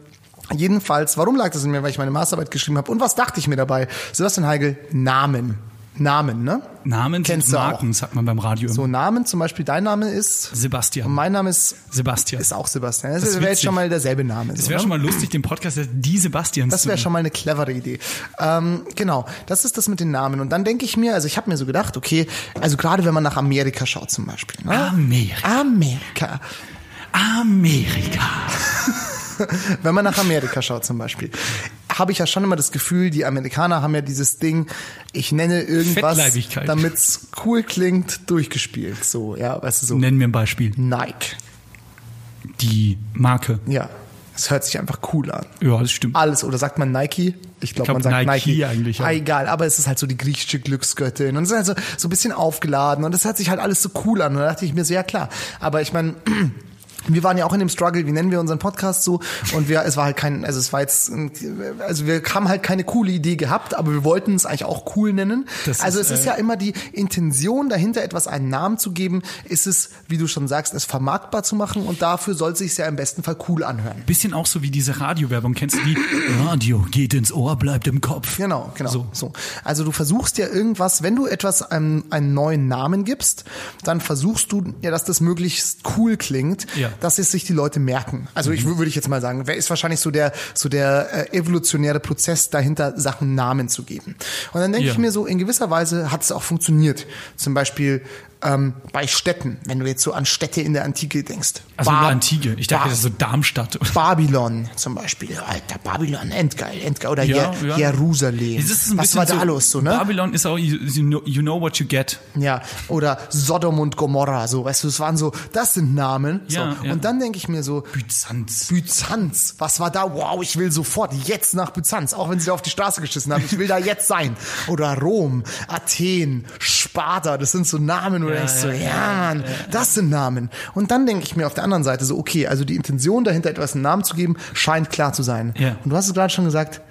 Jedenfalls, warum lag das an mir? Weil ich meine Masterarbeit geschrieben habe. Und was dachte ich mir dabei? Sebastian Heigel, Namen. Namen, ne? Namen Kennst sind auch. Marken, sagt man beim Radio. So Namen, zum Beispiel dein Name ist Sebastian. und mein Name ist Sebastian. ist auch Sebastian. Das, Das wäre jetzt schon mal derselbe Name. Das so, wäre ne? schon mal lustig, den Podcast die Sebastians Das wäre schon mal eine clevere Idee. Ähm, genau, das ist das mit den Namen. Und dann denke ich mir, also ich habe mir so gedacht, okay, also gerade wenn man nach Amerika schaut zum Beispiel. Ne? Amerika. Amerika. Amerika. Wenn man nach Amerika schaut zum Beispiel, habe ich ja schon immer das Gefühl, die Amerikaner haben ja dieses Ding, ich nenne irgendwas, Fettleibigkeit. damit's cool klingt, durchgespielt. So, ja, weißt du so. Nennen wir ein Beispiel. Nike. Die Marke. Ja. Es hört sich einfach cool an. Ja, das stimmt. Alles, oder sagt man Nike? Ich glaube, glaub, man sagt Nike Nike. eigentlich. Ah, egal, aber es ist halt so die griechische Glücksgöttin und es ist halt so, so ein bisschen aufgeladen und es hört sich halt alles so cool an. Und da dachte ich mir so, ja klar. Aber ich meine, wir waren ja auch in dem Struggle, wie nennen wir unseren Podcast so? Und wir, es war halt kein, also es war jetzt, also wir haben halt keine coole Idee gehabt, aber wir wollten es eigentlich auch cool nennen. Das also ist, es ist äh, ja immer die Intention dahinter, etwas einen Namen zu geben, ist es, wie du schon sagst, es vermarktbar zu machen und dafür soll es sich ja im besten Fall cool anhören. Bisschen auch so wie diese Radiowerbung. Kennst du die? Radio geht ins Ohr, bleibt im Kopf. Genau, genau. So. So. Also du versuchst ja irgendwas, wenn du etwas einem, einen neuen Namen gibst, dann versuchst du ja, dass das möglichst cool klingt, Ja. Dass es sich die Leute merken. Also ich würde ich jetzt mal sagen, wer ist wahrscheinlich so der so der äh, evolutionäre Prozess dahinter, Sachen Namen zu geben. Und dann denke Ja. ich mir so, in gewisser Weise hat es auch funktioniert. Zum Beispiel ähm, bei Städten, wenn du jetzt so an Städte in der Antike denkst. Also Ba- nur Antike. Ich dachte, Ba- das ist so Darmstadt. Babylon zum Beispiel. Alter, Babylon, endgeil, endgeil. Oder Ja, Jer ja. Jerusalem. Das Was war da los so, ne? Babylon ist auch, you, you know- you know what you get. Ja, oder Sodom und Gomorra, so, weißt du, es waren so, das sind Namen. So. Ja, ja. Und dann denke ich mir so, Byzanz. Byzanz, was war da? Wow, ich will sofort jetzt nach Byzanz, auch wenn sie da auf die Straße geschissen haben. Ich will da jetzt sein. Oder Rom, Athen, Sparta, das sind so Namen, du denkst so, ja, Mann, das sind Namen. Und dann denke ich mir auf der anderen Seite so, okay, also die Intention dahinter, etwas einen Namen zu geben, scheint klar zu sein. Ja. Und du hast es gerade schon gesagt,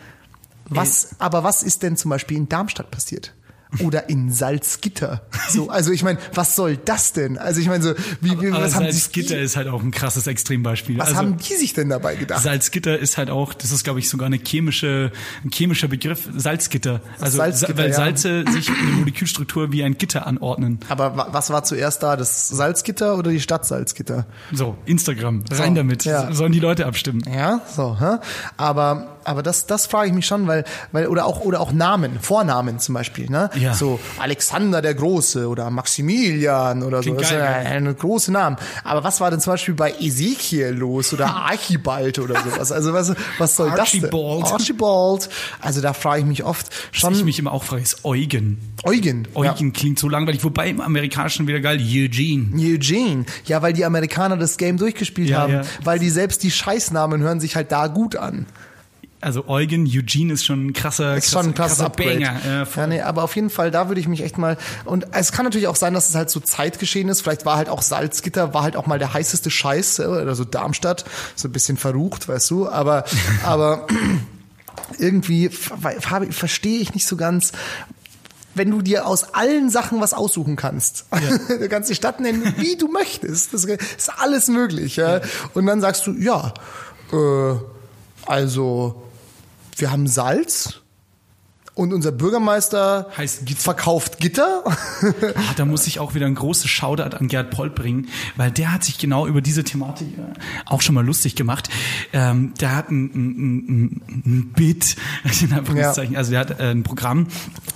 was, aber was ist denn zum Beispiel in Darmstadt passiert? Oder in Salzgitter. So, also ich meine, was soll das denn? Also ich meine so, wie, wie Aber was haben sich Salzgitter die, ist halt auch ein krasses Extrembeispiel. was also, haben die sich denn dabei gedacht? Salzgitter ist halt auch, das ist glaube ich sogar eine chemische, ein chemischer Begriff, Salzgitter. Also Salzgitter, weil ja. Salze sich in der Molekülstruktur wie ein Gitter anordnen. Aber wa- was war zuerst da? Das Salzgitter oder die Stadt Salzgitter? So, Instagram, rein So, damit. ja. Sollen die Leute abstimmen. Ja, so, hä? Aber, aber das, das frage ich mich schon, weil, weil, oder auch, oder auch Namen, Vornamen zum Beispiel, ne? Ja. So Alexander der Große oder Maximilian oder so. Klingt Das ist geil, ja eine große Namen. Aber was war denn zum Beispiel bei Ezekiel los oder Archibald oder sowas? Also was, was soll das Archibald. denn? Archibald. Also da frage ich mich oft Was schon. ich mich immer auch frage, ist Eugen. Eugen. Ja. Eugen klingt so langweilig, wobei im Amerikanischen wieder geil, Eugene. Eugene. Ja, weil die Amerikaner das Game durchgespielt Ja, haben. ja. Weil die selbst die Scheißnamen hören sich halt da gut an. Also Eugen, Eugene ist schon ein krasser, ist schon ein krasses krasser Upgrade. Banger. Ja, ja, nee, aber auf jeden Fall, da würde ich mich echt mal. Und es kann natürlich auch sein, dass es halt so Zeitgeschehen ist. Vielleicht war halt auch Salzgitter, war halt auch mal der heißeste Scheiß, äh, oder so Darmstadt, so ein bisschen verrucht, weißt du. Aber, aber irgendwie verstehe ich nicht so ganz. Wenn du dir aus allen Sachen was aussuchen kannst, du kannst die Stadt nennen, wie du möchtest. Das ist alles möglich. Ja? Und dann sagst du, ja, äh, also wir haben Salz und unser Bürgermeister Heißt Gitter. verkauft Gitter. Ah, da muss ich auch wieder ein großes Shoutout an Gerd Polt bringen, weil der hat sich genau über diese Thematik äh, auch schon mal lustig gemacht. Ähm, der hat ein, ein, ein, ein Bit, Anführungszeichen, also der hat äh, ein Programm,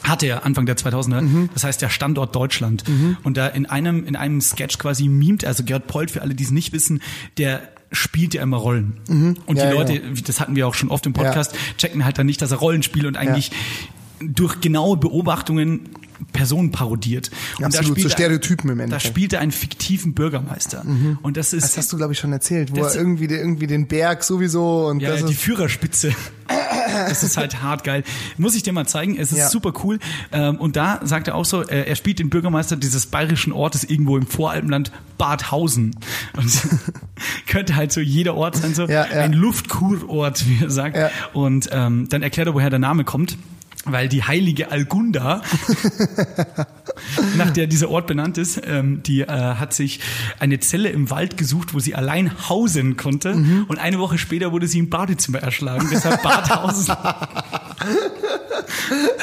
hatte er Anfang der 2000er, das heißt der Standort Deutschland. Und da in einem, in einem Sketch quasi mimt, also Gerd Polt, für alle, die es nicht wissen, der spielt ja immer Rollen. Und Ja, die Leute, ja. das hatten wir auch schon oft im Podcast, checken halt dann nicht, dass er Rollen spielt und eigentlich durch genaue Beobachtungen Personen parodiert. Und Absolut, so spielt er- Stereotypen im Da Endeffekt. spielt er einen fiktiven Bürgermeister. Und das ist Das hast du, glaube ich, schon erzählt, wo er irgendwie, irgendwie den Berg sowieso und ja, das die ist, Führerspitze. Das ist halt hart geil. Muss ich dir mal zeigen. Es ist Ja. super cool. Ähm, und da sagt er auch so, äh, er spielt den Bürgermeister dieses bayerischen Ortes irgendwo im Voralpenland Badhausen. Und könnte halt so jeder Ort sein, so Ja, ja. ein Luftkurort, wie er sagt. Und ähm, dann erklärt er, woher der Name kommt. Weil die heilige Algunda, nach der dieser Ort benannt ist, ähm, die äh, hat sich eine Zelle im Wald gesucht, wo sie allein hausen konnte. Mhm. Und eine Woche später wurde sie im Badezimmer erschlagen. Deshalb Badhausen.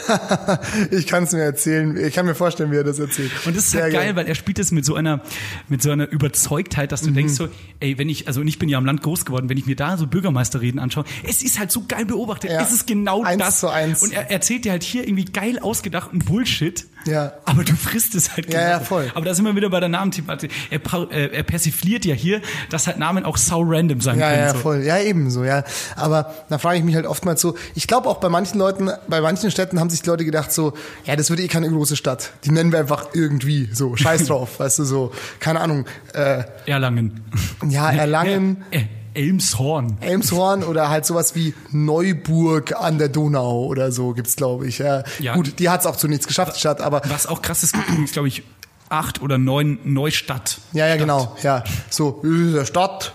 Ich kann es mir erzählen. Ich kann mir vorstellen, wie er das erzählt. Und das ist Sehr halt geil, weil er spielt das mit so einer, mit so einer Überzeugtheit, Mhm. dass du denkst so, ey, wenn ich, also ich bin ja am Land groß geworden, wenn ich mir da so Bürgermeisterreden anschaue, es ist halt so geil beobachtet. Ja. Es ist genau Eins das. zu eins. Und er erzählt dir halt hier irgendwie geil ausgedachten Bullshit. Ja. Aber du frisst es halt Ja, ja, genauso. voll. Aber da sind wir wieder bei der Namenthematik. Er, äh, er persifliert ja hier, dass halt Namen auch sau random sein Ja, können. ja, so. voll. Ja, ebenso, ja. Aber da frage ich mich halt oftmals so, ich glaube auch bei manchen Leuten, bei manchen Städten haben sich die Leute gedacht so, ja, das wird eh keine große Stadt. Die nennen wir einfach irgendwie so, scheiß drauf, weißt du, so, keine Ahnung, äh, Erlangen. ja, Erlangen, Äh, Elmshorn. Elmshorn oder halt sowas wie Neuburg an der Donau oder so gibt's, glaube ich. Ja. Ja. Gut, die hat's auch zu nichts geschafft, die Stadt, aber Was auch krass ist, übrigens, glaube ich, acht oder neun Neustadt. ja, ja, Stadt. genau, ja. So, es ist eine Stadt,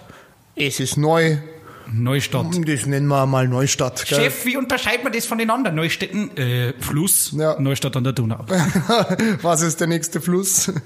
es ist neu, Neustadt. das nennen wir mal Neustadt. Gell? Chef, wie unterscheidet man das von den anderen Neustädten? Äh, Fluss, Ja. Neustadt an der Donau. Was ist der nächste Fluss?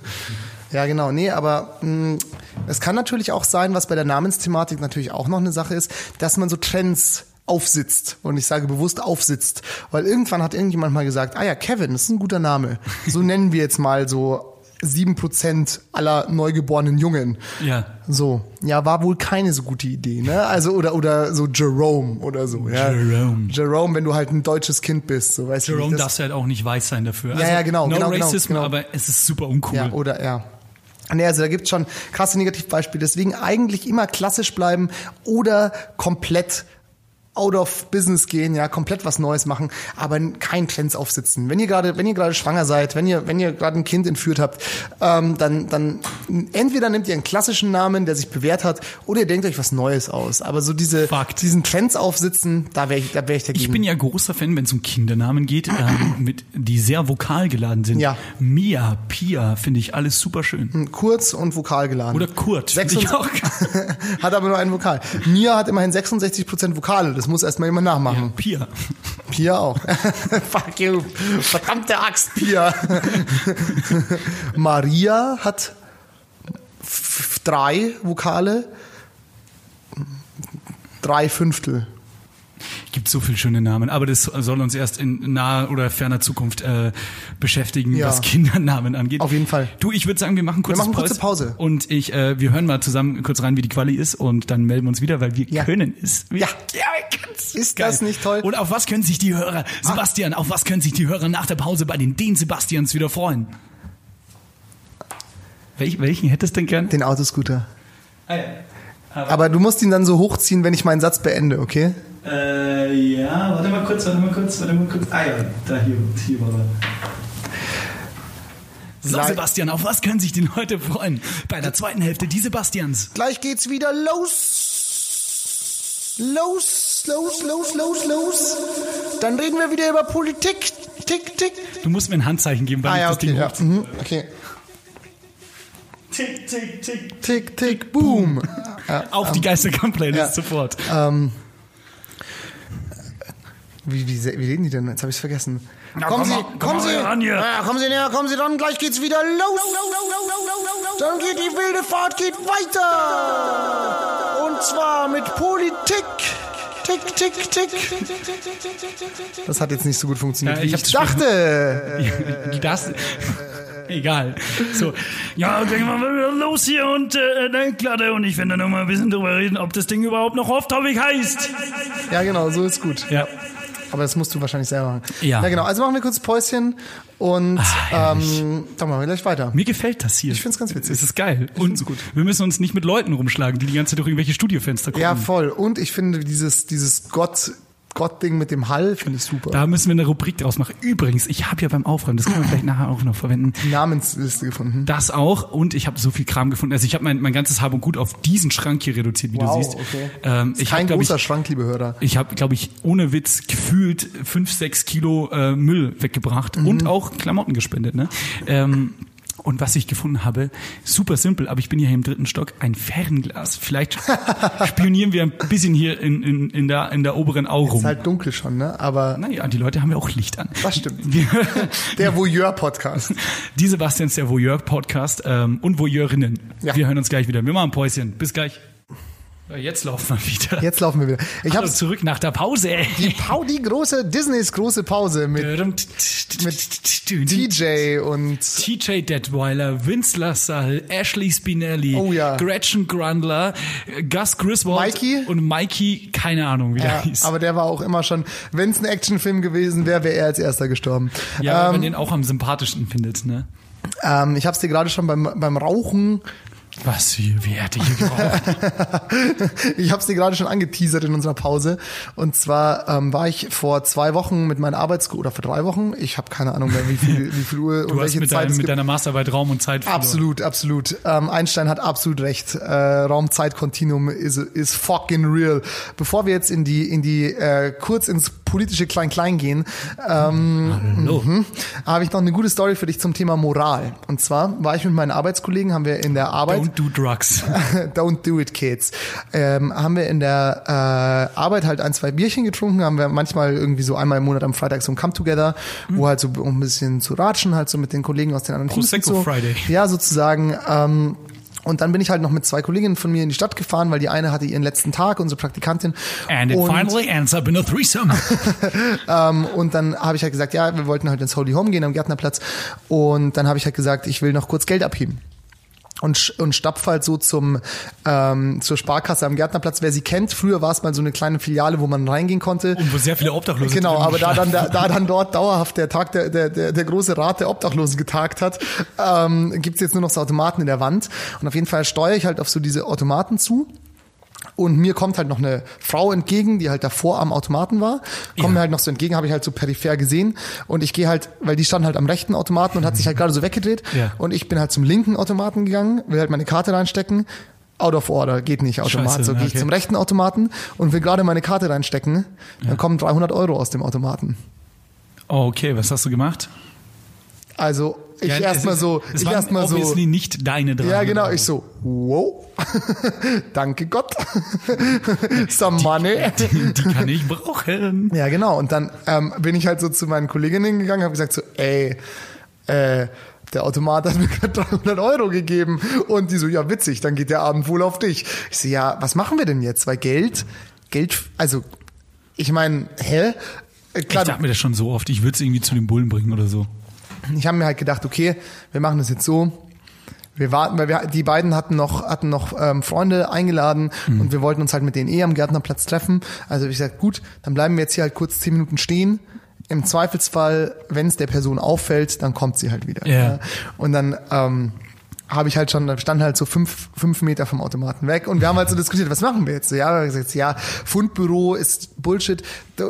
Ja, genau. Nee, aber mh, es kann natürlich auch sein, was bei der Namensthematik natürlich auch noch eine Sache ist, dass man so Trends aufsitzt. Und ich sage bewusst aufsitzt. Weil irgendwann hat irgendjemand mal gesagt, ah ja, Kevin, das ist ein guter Name. So nennen wir jetzt mal so sieben Prozent aller neugeborenen Jungen. Ja. So, ja, war wohl keine so gute Idee, ne? Also oder oder so Jerome oder so, ja. Jerome. Jerome, wenn du halt ein deutsches Kind bist, so weißt du. Jerome darfst du halt auch nicht weiß sein dafür. Also, Ja, ja, genau, No genau, genau, Racism, genau. aber es ist super uncool. Ja, oder ja. Nee, also da gibt's schon krasse Negativbeispiele. Deswegen eigentlich immer klassisch bleiben oder komplett out of business gehen, ja, komplett was Neues machen, aber kein Trends aufsitzen. Wenn ihr gerade, wenn ihr gerade schwanger seid, wenn ihr, wenn ihr gerade ein Kind entführt habt, ähm, dann, dann entweder nehmt ihr einen klassischen Namen, der sich bewährt hat, oder ihr denkt euch was Neues aus. Aber so diese, Fakt. diesen Trends aufsitzen, da wäre ich, da wäre ich dagegen. Ich bin ja großer Fan, wenn es um Kindernamen geht, ähm, mit, die sehr vokal geladen sind. Ja. Mia, Pia, finde ich alles super schön. kurz und vokal geladen. Oder Kurt, finde ich 66 auch. hat aber nur einen Vokal. Mia hat immerhin 66% Vokale. Das muss erstmal jemand nachmachen. Pia. Pia auch. Fuck you. Verdammte Axt, Pia. Maria hat drei Vokale. Drei Fünftel. Gibt so viele schöne Namen, aber das soll uns erst in naher oder ferner Zukunft äh, beschäftigen, Ja. was Kindernamen angeht. Auf jeden Fall. Du, ich würde sagen, wir machen kurz machen kurze Pause. und ich, äh, wir hören mal zusammen kurz rein, wie die Quali ist und dann melden wir uns wieder, weil wir Ja. können es. Wir, Ja. ja, wir können's. Ist das nicht toll? Und auf was können sich die Hörer, Sebastian, auf was können sich die Hörer nach der Pause bei den Den Sebastians wieder freuen? Welch, welchen hättest du denn gern? Den Autoscooter. Ah, ja. Aber du musst ihn dann so hochziehen, wenn ich meinen Satz beende, okay? Äh, ja, warte mal kurz, warte mal kurz, warte mal kurz. Ah ja, da hier, hier war er. So, Sebastian, auf was können sich die Leute freuen? Bei der zweiten Hälfte die Sebastians. Gleich geht's wieder los. Los, los, los, los, los. Dann reden wir wieder über Politik. Tick, tick. Du musst mir ein Handzeichen geben, weil Ah ich ja, das okay. Ding Ja. Mhm, okay. Tick, tick, tick. Tick, tick, boom. Ja, Auf die Geisterkampf-Playlist ja. sofort. ähm, wie, wie, wie reden die denn? Jetzt habe ich vergessen. Na, kommen komm Sie, mal- komm kommen mal Sie, ran hier. Ja, kommen Sie näher, kommen Sie ran, gleich geht's wieder los. Dann geht die wilde Fahrt geht weiter. Und zwar mit Politik. Tick, tick, tick. Das hat jetzt nicht so gut funktioniert, Ja, wie ich ich, hab's dachte. Das. Egal. So, ja, dann machen wir wieder los hier und äh, dann Klatte und ich werde dann noch mal ein bisschen drüber reden, ob das Ding überhaupt noch Off-Topic heißt. Ja, genau, so ist gut. Ja. Aber das musst du wahrscheinlich selber machen. Ja. Ja, genau. Also machen wir kurz Päuschen und Ah, ähm, dann machen wir gleich weiter. Mir gefällt das hier. Ich find's ganz witzig. Es ist geil. Ich und gut. wir müssen uns nicht mit Leuten rumschlagen, die die ganze Zeit durch irgendwelche Studiofenster gucken. Ja, voll. Und ich finde dieses, dieses Gott, Gott-Ding mit dem Hall finde ich super. Da müssen wir eine Rubrik draus machen. Übrigens, ich habe ja beim Aufräumen, das können wir vielleicht nachher auch noch verwenden, Die Namensliste gefunden. das auch und ich habe so viel Kram gefunden. Also ich habe mein, mein ganzes Hab und Gut auf diesen Schrank hier reduziert, wie Wow, du siehst. okay. Ähm, ich kein habe, glaube ich, großer Schrank, liebe Hörer. ich habe, glaube ich, ohne Witz gefühlt fünf, sechs Kilo äh, Müll weggebracht Mhm. und auch Klamotten gespendet. Ne? Ähm, und was ich gefunden habe, super simpel, aber ich bin hier im dritten Stock, ein Fernglas. Vielleicht spionieren wir ein bisschen hier in, in, in, der, in der oberen Au rum. Ist halt dunkel schon, ne? Aber Naja, die Leute haben ja auch Licht an. Das stimmt. Der Voyeur-Podcast. die Sebastians der Voyeur-Podcast ähm, und Voyeurinnen. Ja. Wir hören uns gleich wieder. Wir machen ein Päuschen. Bis gleich. Jetzt laufen wir wieder. Jetzt laufen wir wieder. Ich Hallo, habe zurück nach der Pause. die, Pau- die große, Disneys große Pause mit TJ und TJ Detweiler, Vince LaSalle, Ashley Spinelli, Oh ja. Gretchen Grundler, Gus Griswold Mikey? und Mikey, keine Ahnung, wie der ja, hieß. aber der war auch immer schon, wenn es ein Actionfilm gewesen wäre, wäre er als erster gestorben. ja, weil man ähm, den auch am sympathischsten findet, ne? ähm, ich habe es dir gerade schon beim, beim Rauchen Was, wie, wie hat die hier geraucht? Ich habe es dir gerade schon angeteasert in unserer Pause. Und zwar ähm, war ich vor zwei Wochen mit meinen Arbeitskollegen, oder vor drei Wochen, ich habe keine Ahnung mehr, wie viel, wie viel Uhr Du und hast welche mit, Zeit deinem, es mit deiner Masterarbeit Raum und Zeit verloren. Absolut, absolut. Ähm, Einstein hat absolut recht. Äh, Raum-Zeit-Kontinuum is, is fucking real. Bevor wir jetzt in die, in die äh, kurz ins politische Klein-Klein gehen, ähm, mhm, habe ich noch eine gute Story für dich zum Thema Moral. Und zwar war ich mit meinen Arbeitskollegen, haben wir in der Arbeit Don't do drugs. Don't do it, kids. Ähm, haben wir in der äh, Arbeit halt ein, zwei Bierchen getrunken, haben wir manchmal irgendwie so einmal im Monat am Freitag so ein Come-Together, wo halt so um ein bisschen zu ratschen, halt so mit den Kollegen aus den anderen Teams. Prosecco so. Friday. Ja, sozusagen. Ähm, und dann bin ich halt noch mit zwei Kolleginnen von mir in die Stadt gefahren, weil die eine hatte ihren letzten Tag, unsere Praktikantin. And it und, finally ends up in a threesome. ähm, und dann habe ich halt gesagt, ja, wir wollten halt ins Holy Home gehen am Gärtnerplatz. Und dann habe ich halt gesagt, ich will noch kurz Geld abheben. Und, und stapf halt so zum ähm, zur Sparkasse am Gärtnerplatz. Wer sie kennt, früher war es mal so eine kleine Filiale, wo man reingehen konnte. Und wo sehr viele Obdachlose Genau, aber da dann, da, da dann dort dauerhaft der Tag der, der, der, der große Rat der Obdachlosen getagt hat, ähm, gibt's jetzt nur noch so Automaten in der Wand. Und auf jeden Fall steuere ich halt auf so diese Automaten zu. Und mir kommt halt noch eine Frau entgegen, die halt davor am Automaten war. Kommt Ja. mir halt noch so entgegen, habe ich halt so peripher gesehen. Und ich gehe halt, weil die stand halt am rechten Automaten und hat sich halt gerade so weggedreht. Ja. Und ich bin halt zum linken Automaten gegangen, will halt meine Karte reinstecken. Out of order, geht nicht Automat. Scheiße, so gehe ich zum rechten Automaten und will gerade meine Karte reinstecken. Dann kommen 300 Euro aus dem Automaten. Okay, was hast du gemacht? Also ich Ja, erstmal so, ich erstmal so. obviously nicht deine drei. Ja, genau, ich so, wow, danke Gott, some money. Die, die kann ich brauchen. Ja, genau. Und dann ähm, bin ich halt so zu meinen Kolleginnen gegangen, habe gesagt so, ey, äh, der Automat hat mir gerade 300 Euro gegeben. Und die so, ja, witzig, dann geht der Abend wohl auf dich. Ich so, ja, was machen wir denn jetzt? Weil Geld, Geld, also, ich meine, hä? Äh, Ich Klar, dachte mir das schon so oft, ich würde es irgendwie zu den Bullen bringen oder so. Ich habe mir halt gedacht, okay, wir machen das jetzt so. Wir warten, weil wir, die beiden hatten noch, hatten noch ähm, Freunde eingeladen und wir wollten uns halt mit denen eh am Gärtnerplatz treffen. Also hab ich gesagt, gut, dann bleiben wir jetzt hier halt kurz zehn Minuten stehen. Im Zweifelsfall, wenn es der Person auffällt, dann kommt sie halt wieder. Ja. Und dann ähm, habe ich halt schon, stand halt so fünf, fünf Meter vom Automaten weg und wir haben halt so diskutiert, was machen wir jetzt? Ja, gesagt, ja, Fundbüro ist Bullshit.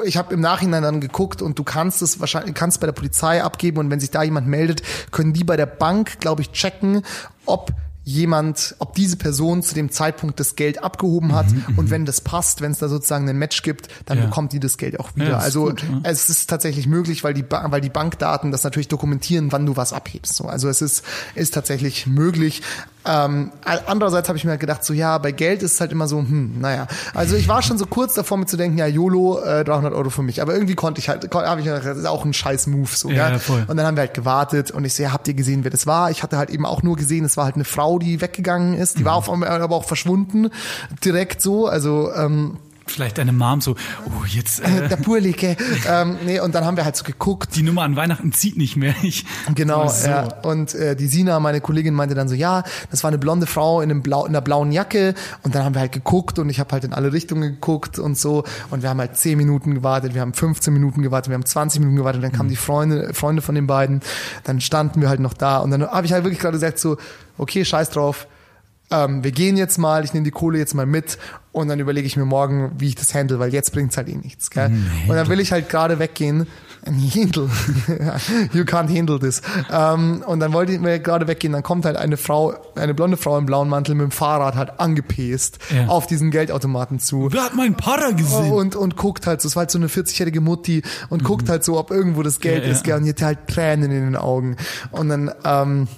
Ich habe im Nachhinein dann geguckt und du kannst es wahrscheinlich, kannst bei der Polizei abgeben und wenn sich da jemand meldet, können die bei der Bank, glaube ich, checken, ob jemand, ob diese Person zu dem Zeitpunkt das Geld abgehoben hat und wenn das passt, wenn es da sozusagen ein Match gibt, dann Ja. bekommt die das Geld auch wieder. Ja, ist also gut, ja. es ist tatsächlich möglich, weil die, ba weil die Bankdaten das natürlich dokumentieren, wann du was abhebst. So, also es ist, ist tatsächlich möglich. Ähm, andererseits habe ich mir halt gedacht, so ja, bei Geld ist es halt immer so, hm, naja. Also ich war schon so kurz davor mit zu denken, ja, YOLO, äh, 300 Euro für mich. Aber irgendwie konnte ich halt, habe ich gedacht, das ist auch ein scheiß Move. So, Ja, ja, voll. Und dann haben wir halt gewartet und ich so, ja, habt ihr gesehen, wer das war? Ich hatte halt eben auch nur gesehen, es war halt eine Frau, die weggegangen ist. Die war auf einmal aber auch verschwunden, direkt so. Also ähm, Vielleicht deine Mom so, oh, jetzt, äh, der Purlike. ähm, nee, und dann haben wir halt so geguckt. die Nummer an Weihnachten zieht nicht mehr. Ich, Genau, so. ja. Und äh, die Sina, meine Kollegin, meinte dann so, ja, das war eine blonde Frau in, einem Blau, in einer blauen Jacke. Und dann haben wir halt geguckt und ich habe halt in alle Richtungen geguckt und so. Und wir haben halt 10 Minuten gewartet, wir haben 15 Minuten gewartet, wir haben 20 Minuten gewartet. Dann kamen die Freunde, Freunde von den beiden. Dann standen wir halt noch da. Und dann habe ich halt wirklich gerade gesagt so, okay, scheiß drauf. Ähm, wir gehen jetzt mal, ich nehme die Kohle jetzt mal mit und dann überlege ich mir morgen, wie ich das handle, weil jetzt bringt's halt eh nichts. Gell? Und dann will ich halt gerade weggehen. Handle. you can't handle this. Ähm, und dann wollte ich mir gerade weggehen, dann kommt halt eine Frau, eine blonde Frau im blauen Mantel mit dem Fahrrad halt angepäst Ja. auf diesen Geldautomaten zu. Wer hat meinen Para gesehen? Und, und guckt halt so, es war halt so eine 40-jährige Mutti und guckt halt so, ob irgendwo das Geld Ja, ja. ist, gell, und die hat halt Tränen in den Augen. Und dann, ähm,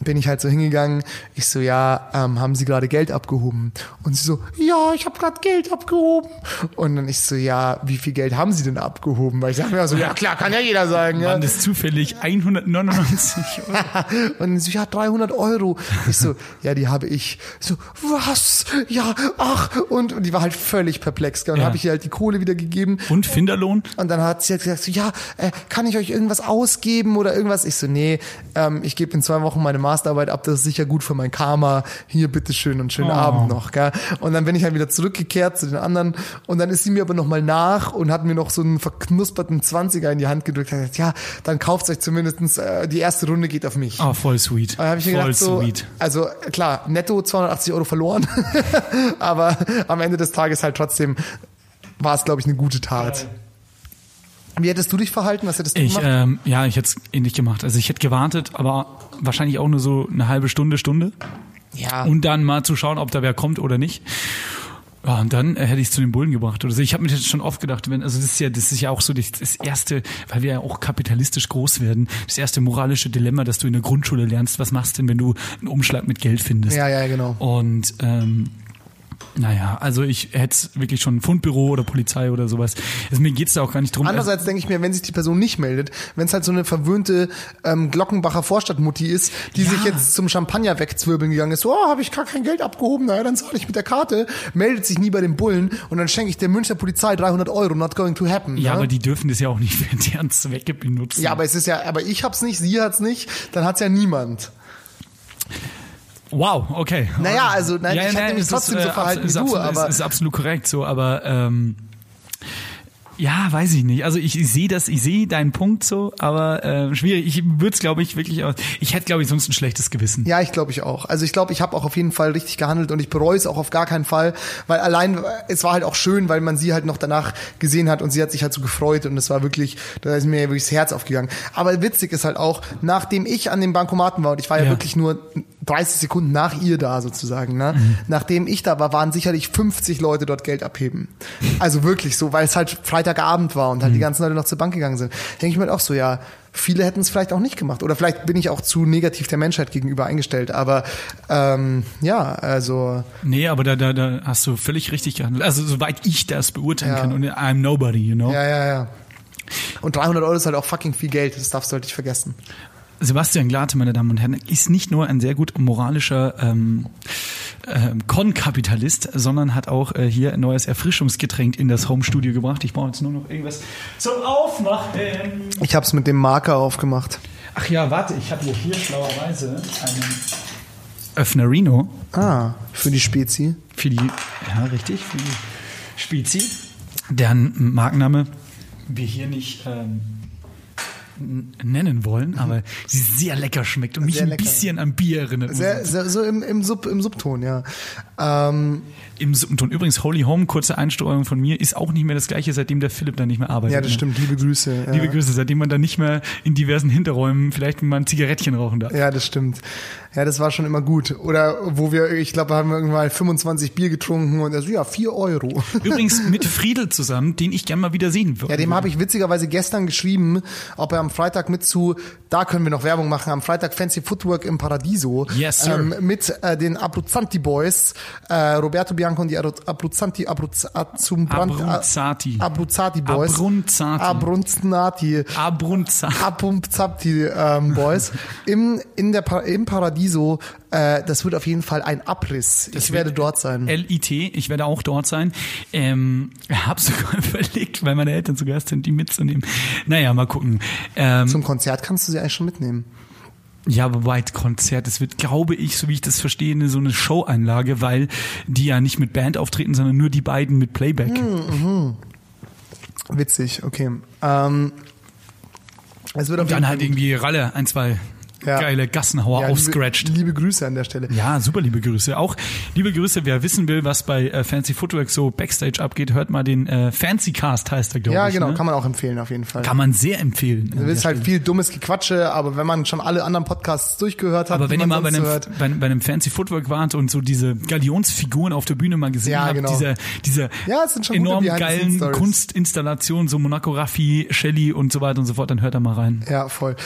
bin ich halt so hingegangen. Ich so, ja, ähm, haben Sie gerade Geld abgehoben? Und sie so, ja, ich habe gerade Geld abgehoben. Und dann ich so, ja, wie viel Geld haben Sie denn abgehoben? Weil ich sag mir so, ja klar, kann ja jeder sagen. Ja. Waren das zufällig 199 Euro? Und dann so, ja, 300 Euro. Ich so, ja, die habe ich. So, was? Ja, ach. Und, und die war halt völlig perplex. dann Ja. habe ich ihr halt die Kohle wieder gegeben. Und Finderlohn? Und dann hat sie halt gesagt, so, ja, äh, kann ich euch irgendwas ausgeben oder irgendwas? Ich so, nee, ähm, ich gebe in zwei Wochen meine Masterarbeit ab, das ist sicher gut für mein Karma. Hier, bitteschön und schönen Oh. Abend noch. Gell? Und dann bin ich halt wieder zurückgekehrt zu den anderen und dann ist sie mir aber nochmal nach und hat mir noch so einen verknusperten 20er in die Hand gedrückt und hat gesagt, ja, dann kauft euch zumindestens äh, die erste Runde geht auf mich. Oh, voll sweet. Habe ich voll gedacht, so, sweet. also klar, netto 280 Euro verloren, aber am Ende des Tages halt trotzdem war es, glaube ich, eine gute Tat. Wie hättest du dich verhalten? Was hättest du Ich, gemacht? ähm, ja, ich hätte es ähnlich gemacht. Also ich hätte gewartet, aber wahrscheinlich auch nur so eine halbe Stunde, Stunde. ja. Und dann mal zu schauen, ob da wer kommt oder nicht. Ja, und dann äh, hätte ich es zu den Bullen gebracht oder so. Ich habe mir jetzt schon oft gedacht, wenn, also das ist ja, das ist ja auch so das, das erste, weil wir ja auch kapitalistisch groß werden, das erste moralische Dilemma, das du in der Grundschule lernst. Was machst du denn, wenn du einen Umschlag mit Geld findest? Ja, ja, genau. Und ähm, naja, also ich hätte es wirklich schon Fundbüro oder Polizei oder sowas. Also mir geht's da auch gar nicht drum. Andererseits denke ich mir, wenn sich die Person nicht meldet, wenn es halt so eine verwöhnte ähm, Glockenbacher Vorstadtmutti ist, die Ja. sich jetzt zum Champagner wegzwirbeln gegangen ist, so, oh, habe ich gar kein Geld abgehoben, naja, dann zahle ich mit der Karte, meldet sich nie bei den Bullen und dann schenke ich der Münchner Polizei 300 Euro, not going to happen. ja, ne? aber die dürfen das ja auch nicht für deren Zwecke benutzen. ja, aber es ist ja, aber ich hab's nicht, sie hat's nicht, dann hat's ja niemand. Wow, okay. Naja, also, nein, ich hätte mich trotzdem ist, so äh, verhalten abs- wie ist du, aber- Es ist absolut korrekt so, aber ähm, ja, weiß ich nicht. Also ich, ich sehe das, ich sehe deinen Punkt so, aber äh, schwierig. Ich würde es, glaube ich, wirklich aus. Ich hätte, glaube ich, sonst ein schlechtes Gewissen. Ja, ich glaube ich auch. Also ich glaube, ich habe auch auf jeden Fall richtig gehandelt und ich bereue es auch auf gar keinen Fall, weil allein es war halt auch schön, weil man sie halt noch danach gesehen hat und sie hat sich halt so gefreut und es war wirklich, da ist mir wirklich das Herz aufgegangen. Aber witzig ist halt auch, nachdem ich an dem Bankomaten war und ich war ja, Ja. wirklich nur 30 Sekunden nach ihr da sozusagen, ne? Nachdem ich da war, waren sicherlich 50 Leute dort Geld abheben. Also wirklich so, weil es halt Freitagabend war und halt die ganzen Leute noch zur Bank gegangen sind. Denke ich mir halt auch so, ja, viele hätten es vielleicht auch nicht gemacht. Oder vielleicht bin ich auch zu negativ der Menschheit gegenüber eingestellt. Aber ähm, ja, also Nee, aber da, da, da hast du völlig richtig gehandelt. Also soweit ich das beurteilen Ja. kann und I'm nobody, you know. ja, ja, ja. Und 300 Euro ist halt auch fucking viel Geld. Das darfst du halt nicht vergessen. Sebastian Glate, meine Damen und Herren, ist nicht nur ein sehr gut moralischer ähm, ähm, Con-Kapitalist, sondern hat auch äh, hier ein neues Erfrischungsgetränk in das Home-Studio gebracht. Ich brauche jetzt nur noch irgendwas zum Aufmachen. Ich habe es mit dem Marker aufgemacht. Ach ja, warte, ich habe hier, hier schlauerweise einen Öffnerino Ah, für die Spezi. für die, ja richtig, für die Spezi, deren Markenname wir hier nicht ähm, nennen wollen, aber sie sehr lecker schmeckt und mich Sehr ein lecker. bisschen an Bier erinnert. Sehr, sehr, so im, im, Sub, im Subton, ja. Ähm, Im Subton. Übrigens, Holy Home, kurze Einsteuerung von mir, ist auch nicht mehr das gleiche, seitdem der Philipp da nicht mehr arbeitet. ja, das ne? stimmt. Liebe Grüße. Ja. Liebe Grüße, seitdem man da nicht mehr in diversen Hinterräumen vielleicht mal ein Zigarettchen rauchen darf. Ja, das stimmt. Ja, das war schon immer gut. Oder wo wir, ich glaube, haben wir irgendwann mal 25 Bier getrunken und er so, ja, 4 Euro. Übrigens mit Friedel zusammen, den ich gern mal wieder sehen würde. Ja, dem habe ich witzigerweise gestern geschrieben, ob er am Freitag mit zu, da können wir noch Werbung machen, am Freitag Fancy Footwork im Paradiso. Yes, sir. Ähm, mit äh, den Abruzzanti Boys, äh, Roberto Bianco und die Abru- Abruzzanti, Abruz, Azumbrand, Abruzzati. Abruzzati Boys. Abrunzati. Abrunzati. Abrunza. Apumpzapti ähm, Boys im in der im Paradiso äh, das wird auf jeden Fall ein Abriss ich werde dort sein LIT, ich werde auch dort sein. Ähm, hab sogar überlegt, weil meine Eltern zu Gast sind, die mitzunehmen. Naja, mal gucken. Ähm, zum Konzert kannst du sie eigentlich schon mitnehmen Ja, wobei Konzert, es wird, glaube ich, so wie ich das verstehe, eine, so eine Show-Einlage, weil die ja nicht mit Band auftreten, sondern nur die beiden mit Playback. Hm. witzig okay ähm, es wird Und dann halt irgendwie Ralle, ein, zwei Ja. geile Gassenhauer Ja, aufscratcht. Liebe, liebe Grüße an der Stelle. Ja, super liebe Grüße. Auch liebe Grüße, wer wissen will, was bei äh, Fancy Footwork so Backstage abgeht, hört mal den äh, Fancy Cast heißt er, glaube Ja, ich. genau, ne? kann man auch empfehlen auf jeden Fall. Kann man sehr empfehlen. Du willst halt viel dummes Gequatsche, aber wenn man schon alle anderen Podcasts durchgehört hat, Aber wenn ihr mal bei einem, hört, bei, bei einem Fancy Footwork wart und so diese Galionsfiguren auf der Bühne mal gesehen Ja, habt, genau. diese, diese Ja, es sind schon gute enorm geilen. Kunstinstallationen, so Monaco Raffi, Shelley und so weiter und so fort, dann hört da mal rein. Ja, voll.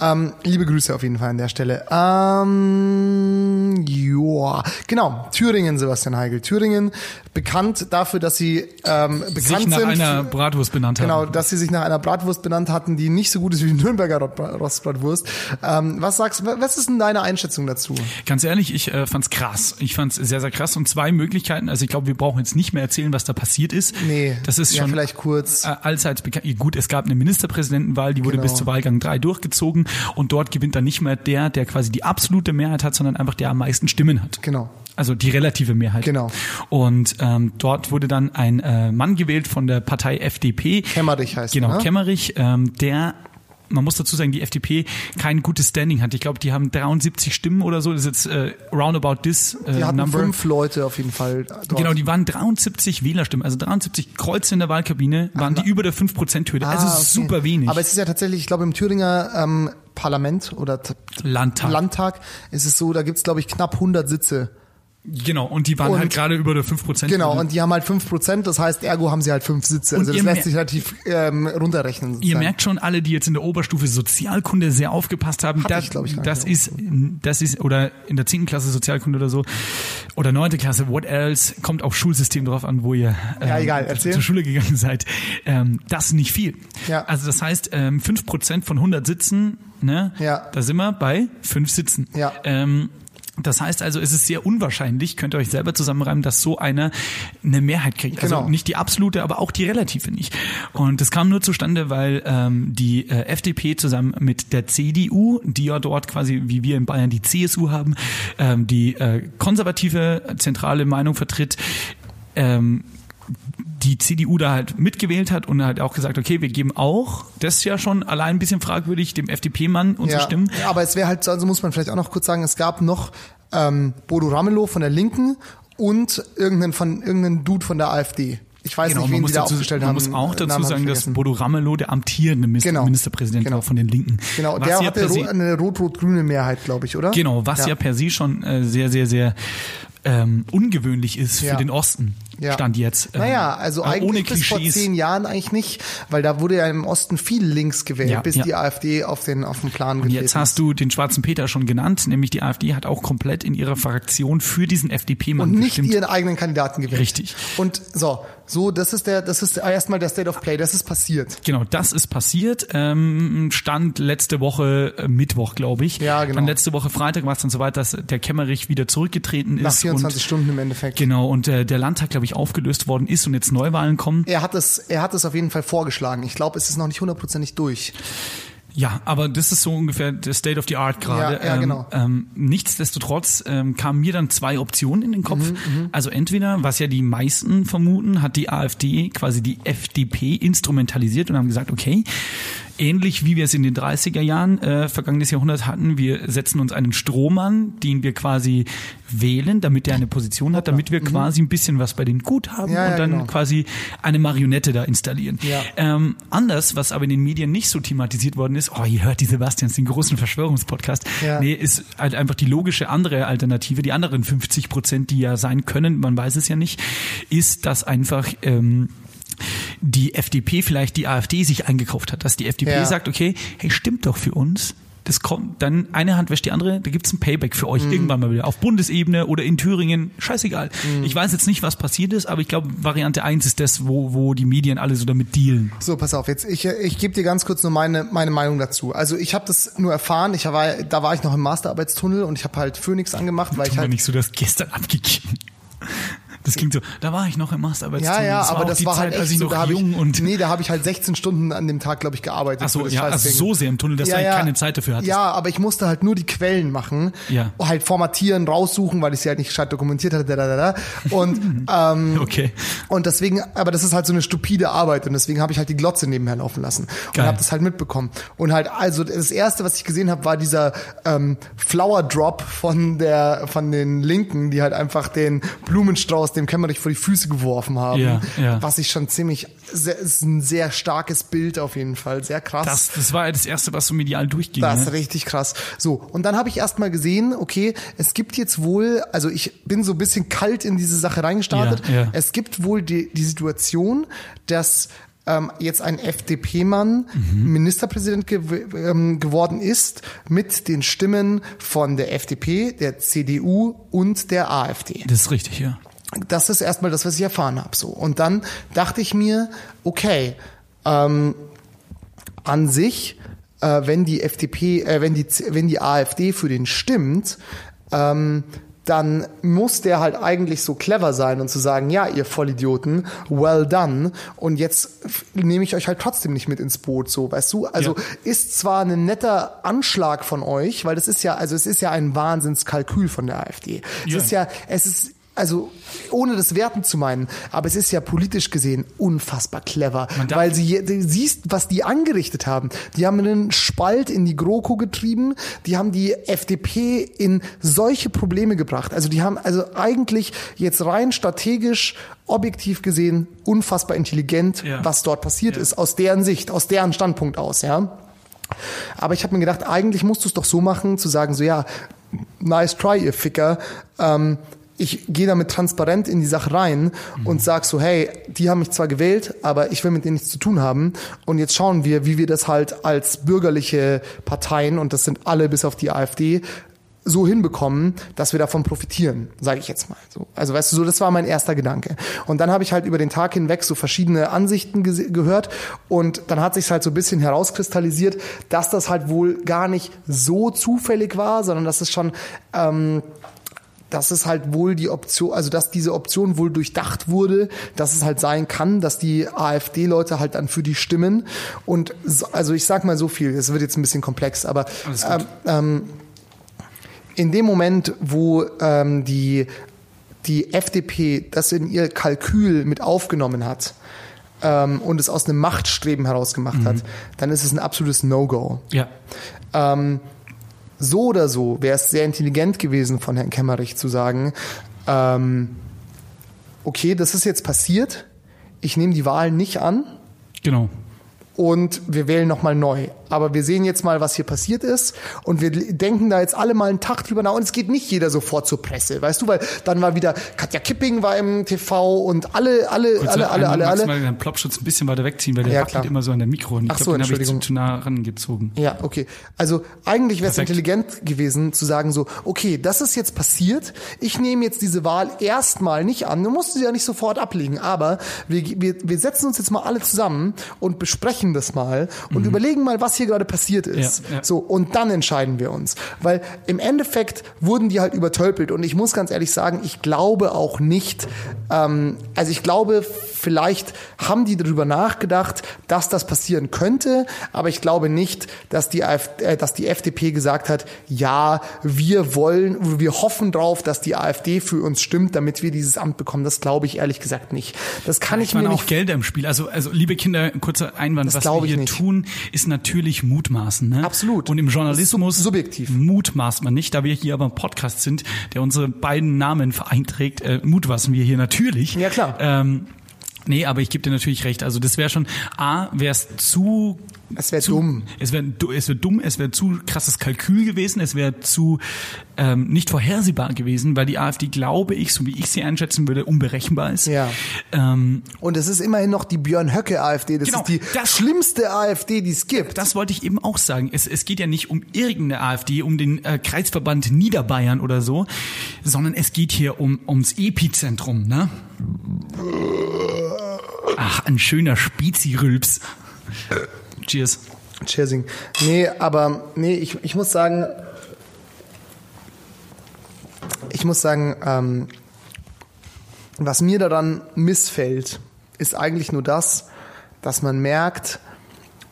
Ähm, liebe Grüße auf jeden Fall an der Stelle. Ähm, joa. Genau, Thüringen, Sebastian Heigel. Thüringen, bekannt dafür, dass sie ähm, bekannt Sich nach sind. einer Bratwurst benannt Genau, haben. dass sie sich nach einer Bratwurst benannt hatten, die nicht so gut ist wie die Nürnberger Rostbratwurst. Ähm, was sagst du, was ist denn deine Einschätzung dazu? Ganz ehrlich, ich äh, fand's krass. Ich fand's sehr, sehr krass. Und zwei Möglichkeiten. Also ich glaube, wir brauchen jetzt nicht mehr erzählen, was da passiert ist. Nee, das ist ja, schon vielleicht kurz. Äh, allseits bekannt. Gut, es gab eine Ministerpräsidentenwahl, die wurde Genau. bis zu Wahlgang 3 durchgezogen. Und dort gewinnt dann nicht mehr der, der quasi die absolute Mehrheit hat, sondern einfach der am meisten Stimmen hat. Genau. Also die relative Mehrheit. Genau. Und ähm, dort wurde dann ein äh, Mann gewählt von der Partei FDP. Kämmerich heißt Genau, ne? Kämmerich, ähm, der man muss dazu sagen, die FDP kein gutes Standing hat. Ich glaube, die haben 73 Stimmen oder so. Das ist jetzt äh, roundabout this äh, Die hatten number. fünf Leute auf jeden Fall dort. Genau, die waren 73 Wählerstimmen, also 73 Kreuze in der Wahlkabine, waren die über der 5%-Hürde. also Ah, okay. super wenig. Aber es ist ja tatsächlich, ich glaube, im Thüringer ähm, Parlament oder Landtag. Landtag ist es so, da gibt's glaube ich, knapp 100 Sitze. Genau, und die waren Und- halt gerade über der 5%. Genau, und die haben halt 5%, das heißt, ergo haben sie halt fünf Sitze. Und Also das ihr lässt sich relativ ähm, runterrechnen. Ihr sozusagen. merkt schon, alle, die jetzt in der Oberstufe Sozialkunde sehr aufgepasst haben, Hatte da, ich, glaub ich, das ist, das ist, oder in der 10. Klasse Sozialkunde oder so, oder 9. Klasse, what else, kommt auf Schulsystem drauf an, wo ihr Ja, ähm, egal, erzähl. zur Schule gegangen seid. Ähm, das nicht viel. Ja. Also das heißt, ähm, 5% von 100 Sitzen, ne, Ja. da sind wir bei 5 Sitzen. Ja. Ähm, das heißt also, es ist sehr unwahrscheinlich, könnt ihr euch selber zusammenreimen, dass so einer eine Mehrheit kriegt. Genau. Also nicht die absolute, aber auch die relative nicht. Und das kam nur zustande, weil ähm, die äh, FDP zusammen mit der CDU, die ja dort quasi, wie wir in Bayern die CSU haben, ähm, die äh, konservative zentrale Meinung vertritt, ähm, die CDU da halt mitgewählt hat und halt auch gesagt, okay, wir geben auch, das ist ja schon allein ein bisschen fragwürdig, dem FDP-Mann unsere ja, Stimmen. ja, aber es wäre halt, so, also muss man vielleicht auch noch kurz sagen, es gab noch ähm, Bodo Ramelow von der Linken und irgendeinen von irgendeinen Dude von der AfD. Ich weiß Genau, nicht, man wen die da dazu, aufgestellt man haben. muss auch dazu Namen sagen, dass. Bodo Ramelow der amtierende Genau. Ministerpräsident Genau. war von den Linken. Genau, Was der ja hatte se- eine rot-rot-grüne Mehrheit, glaube ich, oder? Genau, was ja, per se schon äh, sehr, sehr, sehr ähm, ungewöhnlich ist Ja. für den Osten. Ja. Stand jetzt. Ähm, Naja, also äh, ohne eigentlich bis vor zehn Jahren eigentlich nicht, weil da wurde ja im Osten viel links gewählt, Ja, bis ja. die AfD auf den, auf den Plan Und getreten jetzt hast du den schwarzen Peter schon genannt, nämlich die AfD hat auch komplett in ihrer Fraktion für diesen FDP-Mann und nicht gestimmt. ihren eigenen Kandidaten gewählt. Richtig. Und so, so, das ist der, das ist erstmal der State of Play, das ist passiert. Genau, das ist passiert. Ähm, stand letzte Woche äh, Mittwoch, glaube ich. Ja, genau. Dann letzte Woche Freitag war es dann soweit, dass der Kemmerich wieder zurückgetreten ist. Nach 24 und, Stunden im Endeffekt. Genau, und äh, der Landtag, glaube ich, aufgelöst worden ist und jetzt Neuwahlen kommen. Er hat es, er hat es auf jeden Fall vorgeschlagen. Ich glaube, es ist noch nicht hundertprozentig durch. Ja, aber das ist so ungefähr der State of the Art gerade. Ja, ja, ähm, genau. Ähm, nichtsdestotrotz ähm, kamen mir dann zwei Optionen in den Kopf. Mhm, also entweder, was ja die meisten vermuten, hat die AfD quasi die FDP instrumentalisiert und haben gesagt, okay, ähnlich wie wir es in den 30er Jahren äh, vergangenes Jahrhundert hatten, wir setzen uns einen Strohmann, den wir quasi wählen, damit der eine Position hat, damit wir quasi ein bisschen was bei denen gut haben Mhm. Ja, ja, und dann genau. quasi eine Marionette da installieren. Ja. Ähm, anders, was aber in den Medien nicht so thematisiert worden ist, oh, ihr hört die Sebastians, den großen Verschwörungspodcast. Ja. Nee, ist halt einfach die logische andere Alternative, die anderen 50 Prozent, die ja sein können, man weiß es ja nicht, ist, dass einfach ähm, die FDP vielleicht die AfD sich eingekauft hat, dass die FDP Ja. sagt, okay, hey, stimmt doch für uns. Das kommt, dann eine Hand wäscht die andere, da gibt's ein Payback für Mhm. euch irgendwann mal wieder. Auf Bundesebene oder in Thüringen, scheißegal. Mhm. Ich weiß jetzt nicht, was passiert ist, aber ich glaube, Variante eins ist das, wo, wo die Medien alle so damit dealen. So, pass auf, jetzt ich, ich gebe dir ganz kurz nur meine, meine Meinung dazu. Also ich habe das nur erfahren, ich war, da war ich noch im Masterarbeitstunnel und ich habe halt Phoenix angemacht, weil ich halt nicht so das gestern abgegeben. Das klingt so, da war ich noch im Masterarbeitsteam. Ja, ja, das aber das war Zeit, halt echt als ich so, noch da jung ich, und nee, da habe ich halt 16 Stunden an dem Tag, glaube ich, gearbeitet. Ach so, ja, also so sehr im Tunnel, dass du eigentlich keine Zeit dafür hattest. Ja, aber ich musste halt nur die Quellen machen, Ja. halt formatieren, raussuchen, weil ich sie halt nicht gescheit dokumentiert hatte, da, da, da. Und, ähm, Okay. und deswegen, aber das ist halt so eine stupide Arbeit und deswegen habe ich halt die Glotze nebenher laufen lassen und Geil. habe das halt mitbekommen. Und halt, also das erste, was ich gesehen habe, war dieser ähm, Flower Drop von der, von den Linken, die halt einfach den Blumenstrauß dem Kämmerich vor die Füße geworfen haben. Ja, ja. Was ich schon ziemlich, sehr, ist ein sehr starkes Bild auf jeden Fall, sehr krass. Das, das war ja das Erste, was so medial durchging. Das ist ne? richtig krass. So, und dann habe ich erst mal gesehen, okay, es gibt jetzt wohl, also ich bin so ein bisschen kalt in diese Sache reingestartet. Ja, ja. Es gibt wohl die, die Situation, dass ähm, jetzt ein FDP-Mann Mhm. Ministerpräsident gew ähm, geworden ist mit den Stimmen von der FDP, der CDU und der AfD. Das ist richtig, ja. Das ist erstmal das, was ich erfahren habe. So. Und dann dachte ich mir, okay, ähm, an sich, äh, wenn die FDP, äh, wenn die, wenn die AfD für den stimmt, ähm, dann muss der halt eigentlich so clever sein und zu sagen, ja, ihr Vollidioten, well done. Und jetzt nehme ich euch halt trotzdem nicht mit ins Boot, so, weißt du? Also Ja. ist zwar ein netter Anschlag von euch, weil das ist ja, also es ist ja ein Wahnsinnskalkül von der AfD. Es Ja. ist ja, es ist, also ohne das werten zu meinen, aber es ist ja politisch gesehen unfassbar clever, weil sie du siehst, was die angerichtet haben. Die haben einen Spalt in die GroKo getrieben, die haben die FDP in solche Probleme gebracht. Also die haben also eigentlich jetzt rein strategisch objektiv gesehen unfassbar intelligent, Ja. was dort passiert Ja. ist aus deren Sicht, aus deren Standpunkt aus, ja. Aber ich habe mir gedacht, eigentlich musst du es doch so machen, zu sagen, so ja, nice try, ihr Ficker. Ähm, ich gehe damit transparent in die Sache rein und sag so, hey, die haben mich zwar gewählt, aber ich will mit denen nichts zu tun haben. Und jetzt schauen wir, wie wir das halt als bürgerliche Parteien, und das sind alle bis auf die AfD, so hinbekommen, dass wir davon profitieren, sage ich jetzt mal. So. Also weißt du, so das war mein erster Gedanke. Und dann habe ich halt über den Tag hinweg so verschiedene Ansichten gehört und dann hat sich halt so ein bisschen herauskristallisiert, dass das halt wohl gar nicht so zufällig war, sondern dass es schon ähm, dass es halt wohl die Option, also dass diese Option wohl durchdacht wurde, dass es halt sein kann, dass die AfD-Leute halt dann für die stimmen. Und so, also ich sag mal so viel, es wird jetzt ein bisschen komplex, aber ähm, ähm, in dem Moment, wo ähm, die, die FDP das in ihr Kalkül mit aufgenommen hat ähm, und es aus einem Machtstreben heraus gemacht hat, dann ist es ein absolutes No-Go. Ja. Ähm, so oder so wäre es sehr intelligent gewesen von Herrn Kemmerich zu sagen, ähm, okay, das ist jetzt passiert, ich nehme die Wahl nicht an Genau. Und wir wählen nochmal neu. Aber wir sehen jetzt mal, was hier passiert ist und wir denken da jetzt alle mal einen Tag drüber nach und es geht nicht jeder sofort zur Presse, weißt du, weil dann war wieder Katja Kipping war im TV und alle, alle, Kurz alle, alle, alle, alle. den Plopschutz ein bisschen weiter wegziehen, weil der Ja, wackelt immer so an der Mikro. Und ich Ach so, glaube, den habe ich zu, zu nah rangezogen. Ja, okay. Also eigentlich wäre es intelligent gewesen zu sagen so, okay, das ist jetzt passiert. Ich nehme jetzt diese Wahl erstmal nicht an. Du musst sie ja nicht sofort ablegen, aber wir, wir, wir setzen uns jetzt mal alle zusammen und besprechen das mal und überlegen mal, was hier gerade passiert ist. Mhm. Ja, ja. So und dann entscheiden wir uns, weil im Endeffekt wurden die halt übertölpelt und ich muss ganz ehrlich sagen, ich glaube auch nicht. Ähm, also ich glaube, vielleicht haben die darüber nachgedacht, dass das passieren könnte, aber ich glaube nicht, dass die, AfD, äh, dass die FDP gesagt hat, ja, wir wollen, wir hoffen drauf, dass die AfD für uns stimmt, damit wir dieses Amt bekommen. Das glaube ich ehrlich gesagt nicht. Das kann ich, Ich meine mir auch nicht Gelder im Spiel. Also, also liebe Kinder, kurzer Einwand, Das was wir hier nicht. tun, ist natürlich Mutmaßen. Ne? Absolut. Und im Journalismus sub- subjektiv. mutmaßt man nicht, da wir hier aber ein Podcast sind, der unsere beiden Namen vereinträgt, äh, mutmaßen wir hier natürlich. Ja, klar. Ähm, nee, aber ich gebe dir natürlich recht. Also das wäre schon, A, wäre es zu Es wäre dumm. Es wäre es wär dumm, es wäre zu krasses Kalkül gewesen, es wäre zu ähm, nicht vorhersehbar gewesen, weil die AfD, glaube ich, so wie ich sie einschätzen würde, unberechenbar ist. Ja. Ähm, Und es ist immerhin noch die Björn Höcke AfD. Das Genau, ist die das- schlimmste AfD, die es gibt. Das wollte ich eben auch sagen. Es, es geht ja nicht um irgendeine AfD, um den äh, Kreisverband Niederbayern oder so, sondern es geht hier um ums Epizentrum, ne? Ach, ein schöner Spezi-Rülps. Cheers. Cheersing. Nee, aber nee, ich, ich muss sagen, ich muss sagen, ähm, Was mir daran missfällt, ist eigentlich nur das, dass man merkt,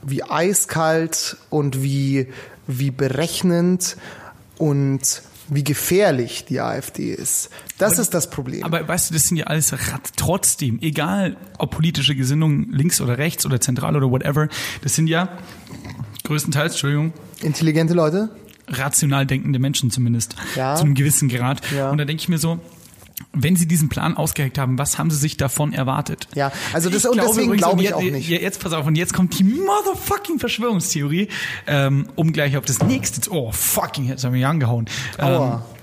wie eiskalt und wie, wie berechnend und wie gefährlich die AfD ist. Das ist das Problem. Aber weißt du, das sind ja alles Rat trotzdem, egal ob politische Gesinnung links oder rechts oder zentral oder whatever, das sind ja größtenteils, Entschuldigung, Intelligente Leute? rational denkende Menschen zumindest. Ja. Zu einem gewissen Grad. Ja. Und da denke ich mir so, wenn sie diesen Plan ausgeheckt haben, was haben sie sich davon erwartet? Ja, also das- Ich und deswegen übrigens, glaube ich und auch nicht. je- Jetzt pass auf, und jetzt kommt die motherfucking Verschwörungstheorie, ähm, um gleich auf das nächste, zu- oh fucking, jetzt haben wir mich angehauen. Aua. Ähm,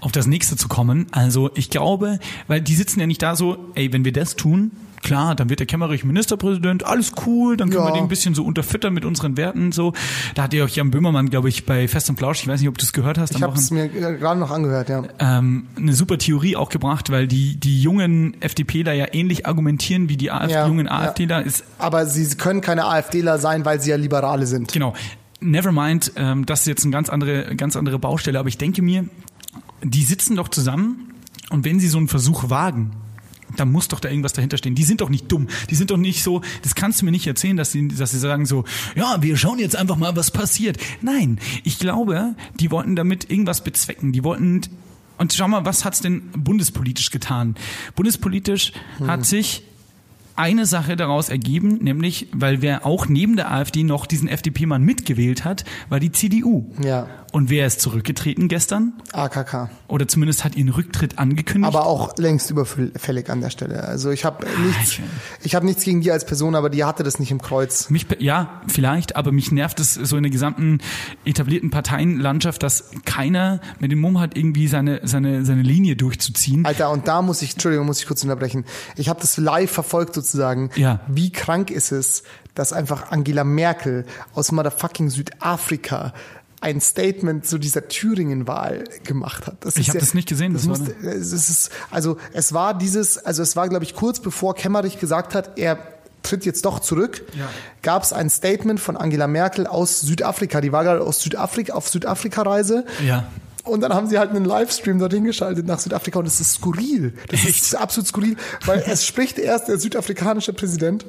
auf das nächste zu kommen. Also ich glaube, weil die sitzen ja nicht da so, ey, wenn wir das tun, klar, dann wird der Kemmerich Ministerpräsident, alles cool, dann können Ja. wir den ein bisschen so unterfüttern mit unseren Werten so. Da hat ja auch Jan Böhmermann, glaube ich, bei Fest und Flausch, ich weiß nicht, ob du es gehört hast, Ich habe es mir gerade noch angehört, ja. ähm, eine super Theorie auch gebracht, weil die, die jungen FDPler ja ähnlich argumentieren wie die AfD, Ja, jungen ja. AfDler. Ist Aber sie können keine AfDler sein, weil sie ja Liberale sind. Genau. Nevermind, ähm, das ist jetzt eine ganz andere, ganz andere Baustelle, aber ich denke mir, die sitzen doch zusammen und wenn sie so einen Versuch wagen, dann muss doch da irgendwas dahinter stehen. Die sind doch nicht dumm. Die sind doch nicht so, das kannst du mir nicht erzählen, dass sie, dass sie sagen so, ja, wir schauen jetzt einfach mal, was passiert. Nein, ich glaube, die wollten damit irgendwas bezwecken. Die wollten, und schau mal, was hat's denn bundespolitisch getan? Bundespolitisch hat sich eine Sache daraus ergeben, nämlich, weil wer auch neben der AfD noch diesen FDP-Mann mitgewählt hat, war die CDU. Ja. Und wer ist zurückgetreten gestern? AKK. Oder zumindest hat ihren Rücktritt angekündigt. Aber auch längst überfällig an der Stelle. Also ich habe nichts, ich- ich habe nichts gegen die als Person, aber die hatte das nicht im Kreuz. Mich, ja, vielleicht, aber mich nervt es so in der gesamten etablierten Parteienlandschaft, dass keiner mit dem Mumm hat, irgendwie seine, seine, seine Linie durchzuziehen. Alter, und da muss ich, Entschuldigung, muss ich kurz unterbrechen. Ich habe das live verfolgt sozusagen. Ja. Wie krank ist es, dass einfach Angela Merkel aus motherfucking Südafrika ein Statement zu dieser Thüringen-Wahl gemacht hat. Das Ich ist hab das nicht gesehen, Das das war musste, es ist, also es war dieses, also es war, glaube ich, kurz bevor Kemmerich gesagt hat, er tritt jetzt doch zurück, Ja. gab es ein Statement von Angela Merkel aus Südafrika. Die war gerade aus Südafrika auf Südafrika-Reise. Ja. Und dann haben sie halt einen Livestream dorthin geschaltet nach Südafrika und das ist skurril. Das ist absolut skurril, weil es spricht erst der südafrikanische Präsident.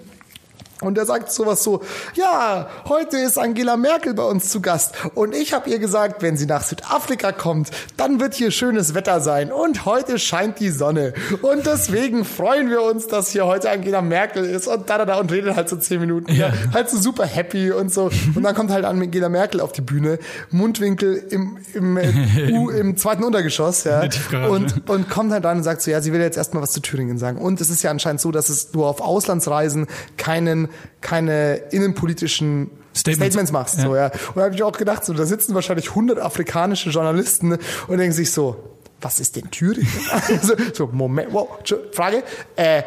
Und er sagt sowas so, ja, heute ist Angela Merkel bei uns zu Gast. Und ich habe ihr gesagt, wenn sie nach Südafrika kommt, dann wird hier schönes Wetter sein. Und heute scheint die Sonne. Und deswegen freuen wir uns, dass hier heute Angela Merkel ist. Und da, da, da. Und redet halt so zehn Minuten. Ja. Halt so super happy und so. Und dann kommt halt Angela Merkel auf die Bühne. Mundwinkel im, im, äh, U, im zweiten Untergeschoss. Ja. Und, und kommt halt rein und sagt so, ja, sie will jetzt erstmal was zu Thüringen sagen. Und es ist ja anscheinend so, dass es du auf Auslandsreisen keinen, keine innenpolitischen Statements. Statements, machst. Ja. So, ja. Und da habe ich auch gedacht, so, da sitzen wahrscheinlich 100 afrikanische Journalisten und denken sich so, was ist denn Thüringen? so, so, Moment, wow, Frage, äh,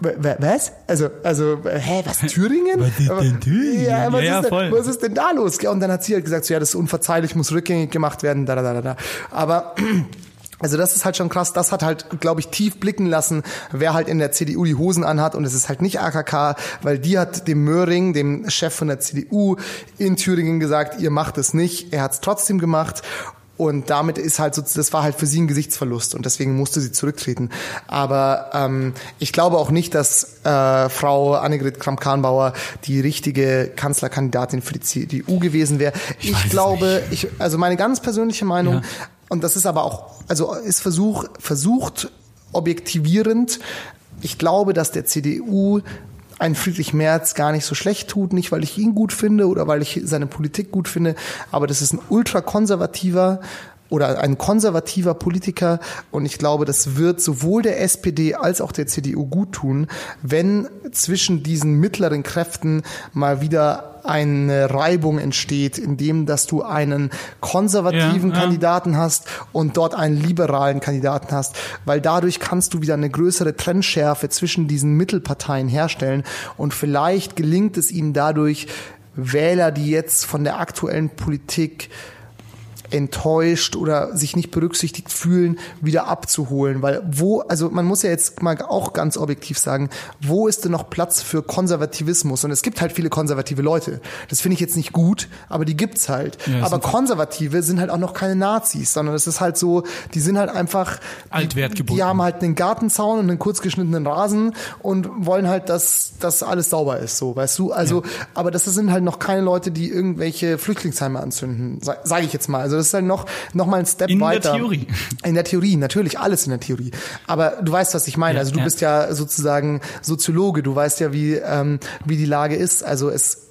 was? Also, also, hä, was, Thüringen? Was ist denn Thüringen? Ja, was, Ja, ist, denn, was ist denn da los? Und dann hat sie halt gesagt, so, ja, das ist unverzeihlich, muss rückgängig gemacht werden, da, da, da, da. Aber, also das ist halt schon krass. Das hat halt, glaube ich, tief blicken lassen, wer halt in der CDU die Hosen anhat. Und es ist halt nicht AKK, weil die hat dem Möhring, dem Chef von der CDU in Thüringen gesagt, ihr macht es nicht. Er hat es trotzdem gemacht. Und damit ist halt so, das war halt für sie ein Gesichtsverlust und deswegen musste sie zurücktreten. Aber ähm, ich glaube auch nicht, dass äh, Frau Annegret Kramp-Karrenbauer die richtige Kanzlerkandidatin für die CDU gewesen wäre. Ich, es glaube, ich, also meine ganz persönliche Meinung, Ja. Und das ist aber auch, also ist Versuch, versucht objektivierend. Ich glaube, dass der CDU ein Friedrich Merz gar nicht so schlecht tut, nicht weil ich ihn gut finde oder weil ich seine Politik gut finde, aber das ist ein ultrakonservativer oder ein konservativer Politiker und ich glaube, das wird sowohl der SPD als auch der CDU gut tun, wenn zwischen diesen mittleren Kräften mal wieder eine Reibung entsteht, indem dass du einen konservativen Ja, ja. Kandidaten hast und dort einen liberalen Kandidaten hast, weil dadurch kannst du wieder eine größere Trennschärfe zwischen diesen Mittelparteien herstellen und vielleicht gelingt es ihnen dadurch Wähler, die jetzt von der aktuellen Politik enttäuscht oder sich nicht berücksichtigt fühlen, wieder abzuholen. Weil wo, also man muss ja jetzt mal auch ganz objektiv sagen, wo ist denn noch Platz für Konservativismus? Und es gibt halt viele konservative Leute. Das finde ich jetzt nicht gut, aber die gibt's halt. Ja, aber Konservative sind halt auch noch keine Nazis, sondern es ist halt so, die sind halt einfach Altwertgebunden. Die haben halt einen Gartenzaun und einen kurz geschnittenen Rasen und wollen halt, dass das alles sauber ist, so, weißt du? Also, aber das sind halt noch keine Leute, die irgendwelche Flüchtlingsheime anzünden, sage ich jetzt mal. Also das ist halt noch noch mal ein Step In der weiter. Theorie. In der Theorie, natürlich alles in der Theorie. Aber du weißt, was ich meine. Ja, also du ja. bist ja sozusagen Soziologe. Du weißt ja, wie ähm, wie die Lage ist. Also es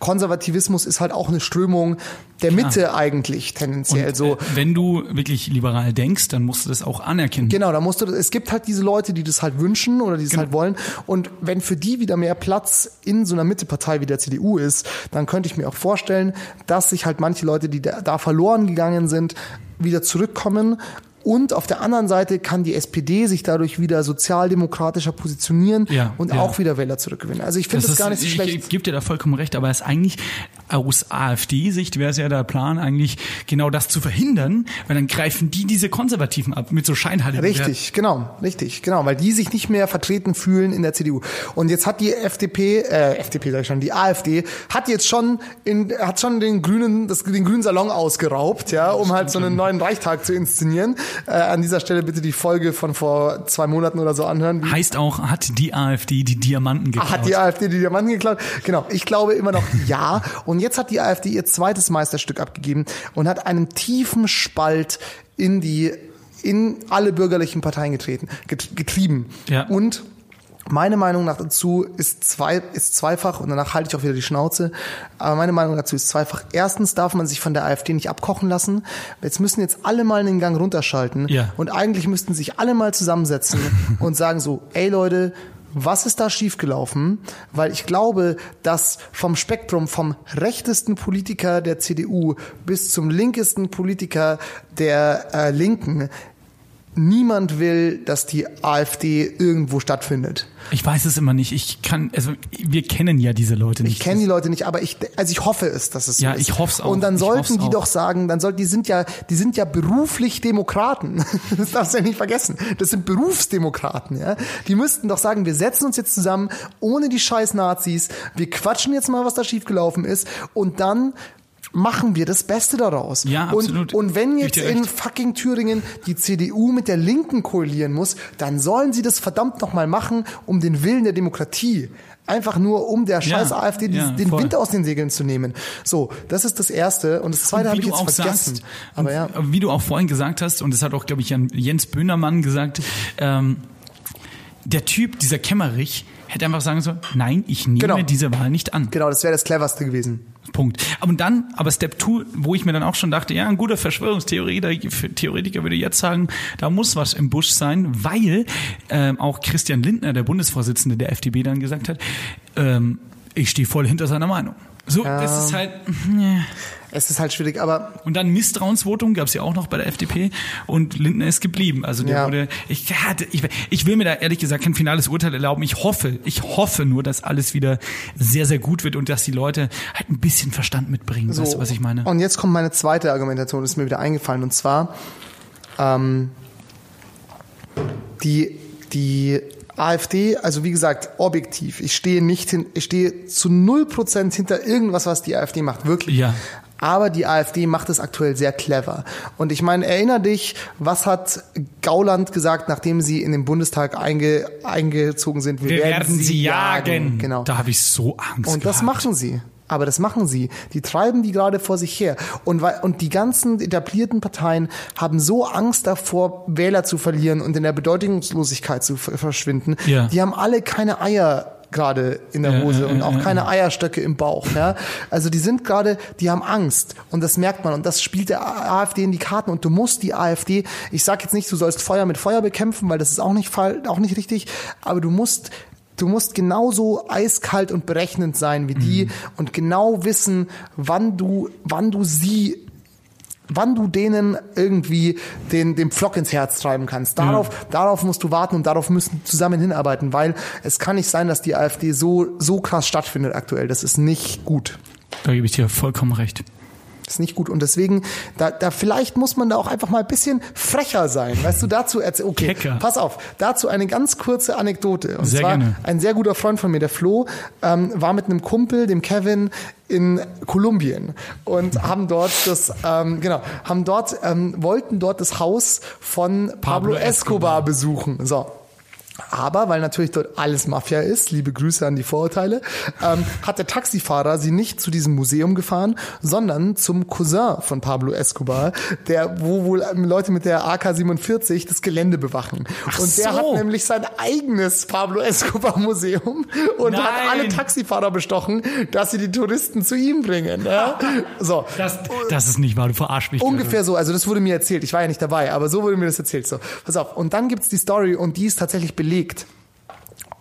Konservativismus ist halt auch eine Strömung der Mitte eigentlich tendenziell. Und, so äh, wenn du wirklich liberal denkst, dann musst du das auch anerkennen. Genau, da musst du, es gibt halt diese Leute, die das halt wünschen oder die es Genau. halt wollen. Und wenn für die wieder mehr Platz in so einer Mittepartei wie der CDU ist, dann könnte ich mir auch vorstellen, dass sich halt manche Leute, die da, da verloren gegangen sind, wieder zurückkommen. Und auf der anderen Seite kann die SPD sich dadurch wieder sozialdemokratischer positionieren Ja, und ja. auch wieder Wähler zurückgewinnen. Also ich finde das, ist- gar nicht so schlecht. Ich gebe dir da vollkommen recht, aber es ist eigentlich aus AfD-Sicht wäre es ja der Plan, eigentlich genau das zu verhindern, weil dann greifen die diese Konservativen ab mit so scheinheiligen Richtig, genau, richtig, genau, weil die sich nicht mehr vertreten fühlen in der CDU. Und jetzt hat die FDP, äh, FDP sag ich schon, die AfD hat jetzt schon in, hat schon den grünen, das, den grünen Salon ausgeraubt, ja, um halt so einen neuen Reichstag zu inszenieren. Äh, an dieser Stelle bitte die Folge von vor zwei Monaten oder so anhören. Heißt auch, hat die AfD die Diamanten geklaut. hat die AfD die Diamanten geklaut? Genau. Ich glaube immer noch ja. Und jetzt hat die AfD ihr zweites Meisterstück abgegeben und hat einen tiefen Spalt in die, in alle bürgerlichen Parteien getreten, get- getrieben. Ja. Und meine Meinung nach dazu ist, zwei, ist zweifach und danach halte ich auch wieder die Schnauze. Aber meine Meinung dazu ist zweifach. Erstens darf man sich von der AfD nicht abkochen lassen. Jetzt müssen jetzt alle mal den Gang runterschalten. Ja. Und eigentlich müssten sich alle mal zusammensetzen und sagen so, ey Leute, was ist da schiefgelaufen? Weil ich glaube, dass vom Spektrum vom rechtesten Politiker der CDU bis zum linkesten Politiker der äh, Linken niemand will, dass die AfD irgendwo stattfindet. Ich weiß es immer nicht. Ich kann, also wir kennen ja diese Leute nicht. Ich kenne die Leute nicht, aber ich, also ich hoffe es, dass es so Ja, ist. ich hoff's auch. Und dann Ich sollten die auch. doch sagen, dann sollten, die sind ja, die sind ja beruflich Demokraten. Das darfst du ja nicht vergessen. Das sind Berufsdemokraten, ja. Die müssten doch sagen, wir setzen uns jetzt zusammen, ohne die scheiß Nazis, wir quatschen jetzt mal, was da schiefgelaufen ist, und dann machen wir das Beste daraus. Ja, absolut. Und, und wenn jetzt in fucking Thüringen die CDU mit der Linken koalieren muss, dann sollen sie das verdammt nochmal machen, um den Willen der Demokratie. Einfach nur, um der scheiß Ja, AfD ja, den voll. Wind aus den Segeln zu nehmen. So, das ist das Erste. Und das Zweite habe wie ich jetzt auch vergessen. sagst, Aber ja. wie du auch vorhin gesagt hast, und das hat auch, glaube ich, Jens Böhnermann gesagt, ähm, der Typ, dieser Kämmerich, hätte einfach sagen sollen, nein, ich nehme Genau. diese Wahl nicht an. Genau, das wäre das Cleverste gewesen. Punkt. Aber dann, aber Step 2, wo ich mir dann auch schon dachte, ja, ein guter Verschwörungstheoretiker Theoretiker würde jetzt sagen, da muss was im Busch sein, weil ähm, auch Christian Lindner, der Bundesvorsitzende der FDP, dann gesagt hat, ähm, ich stehe voll hinter seiner Meinung. So, das ist halt. Es ist halt schwierig, aber Und dann Misstrauensvotum gab es ja auch noch bei der FDP und Lindner ist geblieben. Also der Ja. wurde. Ich, hatte, ich, ich will mir da ehrlich gesagt kein finales Urteil erlauben. Ich hoffe, ich hoffe nur, dass alles wieder sehr, sehr gut wird und dass die Leute halt ein bisschen Verstand mitbringen. Weißt du, was ich meine? Und jetzt kommt meine zweite Argumentation, ist mir wieder eingefallen. Und zwar, ähm, die, die AfD, also wie gesagt, objektiv. Ich stehe nicht hin, ich stehe zu null Prozent hinter irgendwas, was die AfD macht. Wirklich. Ja. Aber die AfD macht es aktuell sehr clever. Und ich meine, erinner dich, was hat Gauland gesagt, nachdem sie in den Bundestag einge, eingezogen sind? Wir werden sie jagen. Genau. Da habe ich so Angst. Und das gehabt. machen sie. Aber das machen sie. Die treiben die gerade vor sich her. Und, und die ganzen etablierten Parteien haben so Angst davor, Wähler zu verlieren und in der Bedeutungslosigkeit zu ver- verschwinden. Ja. Die haben alle keine Eier gerade in der Hose und auch keine Eierstöcke im Bauch. Ja? Also die sind gerade, die haben Angst und das merkt man und das spielt der AfD in die Karten und du musst die AfD, ich sag jetzt nicht, du sollst Feuer mit Feuer bekämpfen, weil das ist auch nicht auch nicht richtig, aber du musst Du musst genauso eiskalt und berechnend sein wie die und genau wissen, wann du, wann du sie wann du denen irgendwie den, den Pflock ins Herz treiben kannst. Darauf, darauf musst du warten und darauf müssen zusammen hinarbeiten, weil es kann nicht sein, dass die AfD so, so krass stattfindet aktuell. Das ist nicht gut. Da gebe ich dir vollkommen recht. Ist nicht gut. Und deswegen, da, da vielleicht muss man da auch einfach mal ein bisschen frecher sein. Weißt du, dazu erzähl, okay, Kecker. pass auf, dazu eine ganz kurze Anekdote. Und Sehr zwar gerne. ein sehr guter Freund von mir, der Flo, ähm, war mit einem Kumpel, dem Kevin, in Kolumbien und haben dort das, ähm, genau, haben dort, ähm, wollten dort das Haus von Pablo, Pablo Escobar, Escobar. besuchen. So. Aber weil natürlich dort alles Mafia ist, liebe Grüße an die Vorurteile, ähm, hat der Taxifahrer sie nicht zu diesem Museum gefahren, sondern zum Cousin von Pablo Escobar, der wo wohl Leute mit der AK-47 das Gelände bewachen. und der so. hat nämlich sein eigenes Pablo Escobar Museum und hat Nein. alle Taxifahrer bestochen, dass sie die Touristen zu ihm bringen. Ja? So. Das, das ist nicht wahr, du verarsch mich. Ungefähr so, also das wurde mir erzählt, ich war ja nicht dabei, aber so wurde mir das erzählt. So, pass auf. Und dann gibt's die Story und die ist tatsächlich belegt.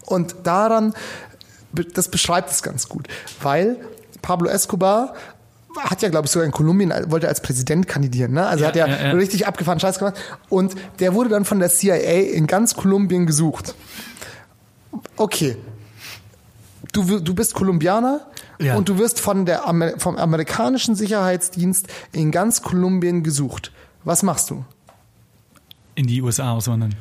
Und daran, das beschreibt es ganz gut, weil Pablo Escobar hat ja, glaube ich, sogar in Kolumbien, wollte als Präsident kandidieren, ne? Also Ja, hat ja, ja, ja. richtig abgefahren Scheiß gemacht. Und der wurde dann von der CIA in ganz Kolumbien gesucht. Okay. Du, du bist Kolumbianer Ja. und du wirst von der, Amer- vom amerikanischen Sicherheitsdienst in ganz Kolumbien gesucht. Was machst du? In die USA auswandern.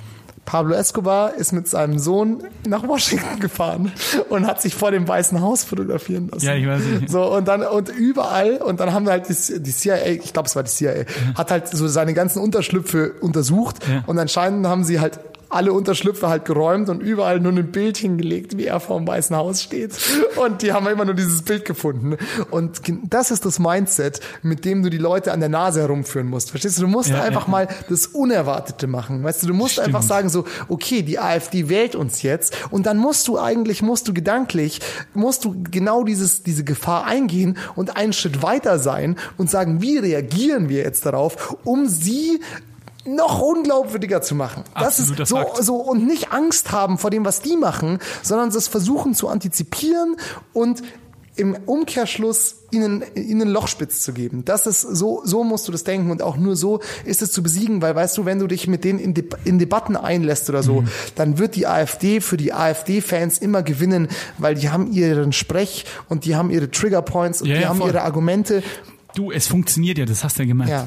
Pablo Escobar ist mit seinem Sohn nach Washington gefahren und hat sich vor dem Weißen Haus fotografieren lassen. Ja, ich weiß nicht. So und dann und überall und dann haben halt die, die CIA, ich glaube es war die CIA, hat halt so seine ganzen Unterschlüpfe untersucht Ja. und anscheinend haben sie halt alle Unterschlüpfe halt geräumt und überall nur ein Bild hingelegt, wie er vor dem Weißen Haus steht. Und die haben immer nur dieses Bild gefunden. Und das ist das Mindset, mit dem du die Leute an der Nase herumführen musst. Verstehst du? Du musst Ja, einfach ja. mal das Unerwartete machen. Weißt du, du musst Stimmt. einfach sagen so, okay, die AfD wählt uns jetzt. Und dann musst du eigentlich, musst du gedanklich, musst du genau dieses, diese Gefahr eingehen und einen Schritt weiter sein und sagen, wie reagieren wir jetzt darauf, um sie noch unglaubwürdiger zu machen. Das ist so, so und nicht Angst haben vor dem, was die machen, sondern das versuchen zu antizipieren und im Umkehrschluss ihnen, ihnen Lochspitz zu geben. Das ist so, so musst du das denken und auch nur so ist es zu besiegen, weil weißt du, wenn du dich mit denen in, Deb in Debatten einlässt oder so, dann wird die AfD für die AfD-Fans immer gewinnen, weil die haben ihren Sprech und die haben ihre Triggerpoints und Ja, die ja, haben voll. ihre Argumente. Du, es funktioniert ja, das hast du ja gemerkt. Ja.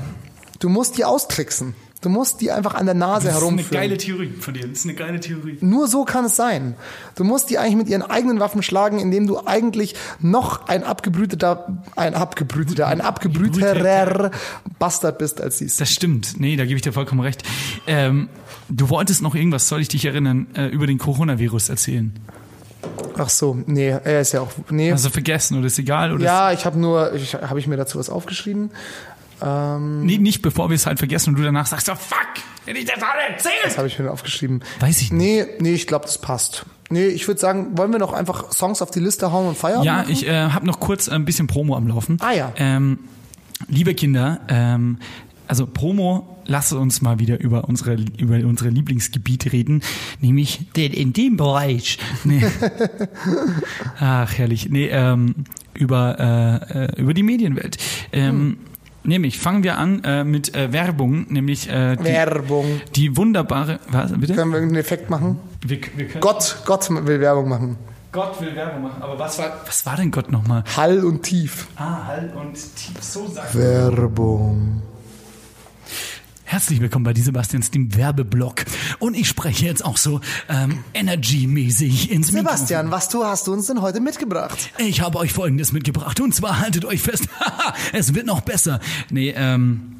Du musst die austricksen. Du musst die einfach an der Nase Das ist eine herumführen. geile Theorie von dir. Das ist eine geile Theorie. Nur so kann es sein. Du musst die eigentlich mit ihren eigenen Waffen schlagen, indem du eigentlich noch ein abgebrüteter, ein abgebrüteter, ein abgebrüterer Bastard bist als sie. Das stimmt. Nee, da gebe ich dir vollkommen recht. Ähm, du wolltest noch irgendwas, soll ich dich erinnern, äh, über den Coronavirus erzählen? Ach so, nee, er ist ja auch, nee. Du vergessen oder ist egal? Oder ja, ich habe nur, habe ich mir dazu was aufgeschrieben? Ist, nee, nicht bevor wir es halt vergessen und du danach sagst, oh, fuck, hätte ich das alle Was erzählt. habe ich mir aufgeschrieben? Weiß ich nicht. Nee, nee, ich glaube, das passt. Nee, ich würde sagen, wollen wir noch einfach Songs auf die Liste hauen und feiern? Ja, ich äh, habe noch kurz ein bisschen Promo am Laufen. Ah, ja. Ähm, liebe Kinder, ähm, also Promo, lasst uns mal wieder über unsere über unsere Lieblingsgebiete reden, nämlich den in dem Bereich. Nee. Ach herrlich. Nee, ähm, über äh, äh, über die Medienwelt. Ähm, Nämlich fangen wir an äh, mit äh, Werbung, nämlich äh, die, Werbung. die wunderbare. Was bitte? Können wir irgendeinen Effekt machen? Wir, wir können, Gott, Gott will Werbung machen. Gott will Werbung machen. Aber was war was war denn Gott nochmal? Hall und Tief. Ah, Hall und Tief. So sagt Werbung. Herzlich willkommen bei die Sebastians, dem Werbeblock. Und ich spreche jetzt auch so ähm, energy-mäßig ins Sebastian, was du hast du uns denn heute mitgebracht? Ich habe euch Folgendes mitgebracht. Und zwar haltet euch fest, es wird noch besser. Nee, ähm...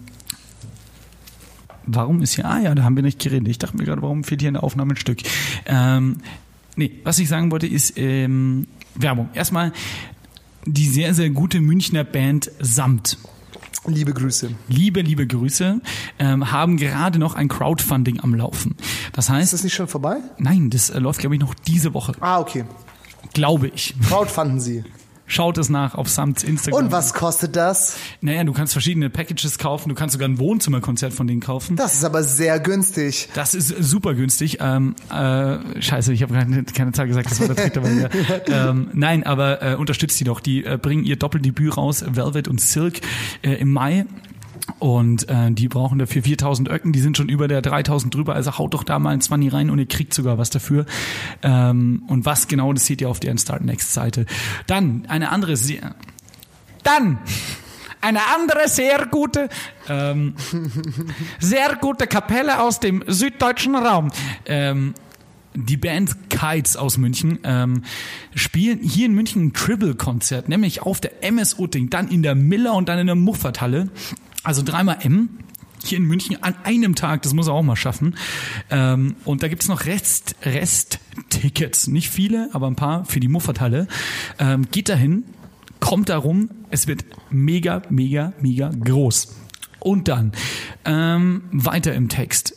Warum ist hier... Ah ja, da haben wir nicht geredet. Ich dachte mir gerade, warum fehlt hier in der Aufnahme ein Stück? Ähm, nee, was ich sagen wollte ist ähm, Werbung. Erstmal die sehr, sehr gute Münchner Band Samt. Liebe Grüße. liebe, liebe Grüße, ähm, haben gerade noch ein Crowdfunding am Laufen. Das Ist heißt, das nicht schon vorbei? nein, das äh, läuft, glaube ich, noch diese Woche. Ah, okay. Glaube ich. Crowd fanden sie. Schaut es nach auf Samts Instagram. Und was kostet das? Naja, du kannst verschiedene Packages kaufen, du kannst sogar ein Wohnzimmerkonzert von denen kaufen. Das ist aber sehr günstig. Das ist super günstig. Ähm, äh, scheiße, ich habe keine, keine Zahl gesagt, das war der Trick dabei. Ja. ähm, nein, aber äh, unterstützt die doch. Die äh, bringen ihr Doppeldebüt raus, Velvet und Silk, äh, im Mai. Und äh, die brauchen dafür 4000 Öcken, die sind schon über der 3000 drüber, also haut doch da mal ein 20 rein und ihr kriegt sogar was dafür. Ähm, und was genau, das seht ihr auf deren Start Next Seite. Dann eine andere, Se dann Eine andere sehr gute, ähm, sehr gute Kapelle aus dem süddeutschen Raum. Ähm, die Band Kites aus München ähm, spielen hier in München ein Tribble-Konzert, nämlich auf der MS Utting, dann in der Miller und dann in der Muffertalle. Also dreimal M hier in München an einem Tag, das muss er auch mal schaffen. Ähm, und da gibt's noch Rest, Rest-Tickets, nicht viele, aber ein paar für die Muffertalle. Ähm, geht dahin, kommt da rum, es wird mega, mega, mega groß. Und dann ähm, weiter im Text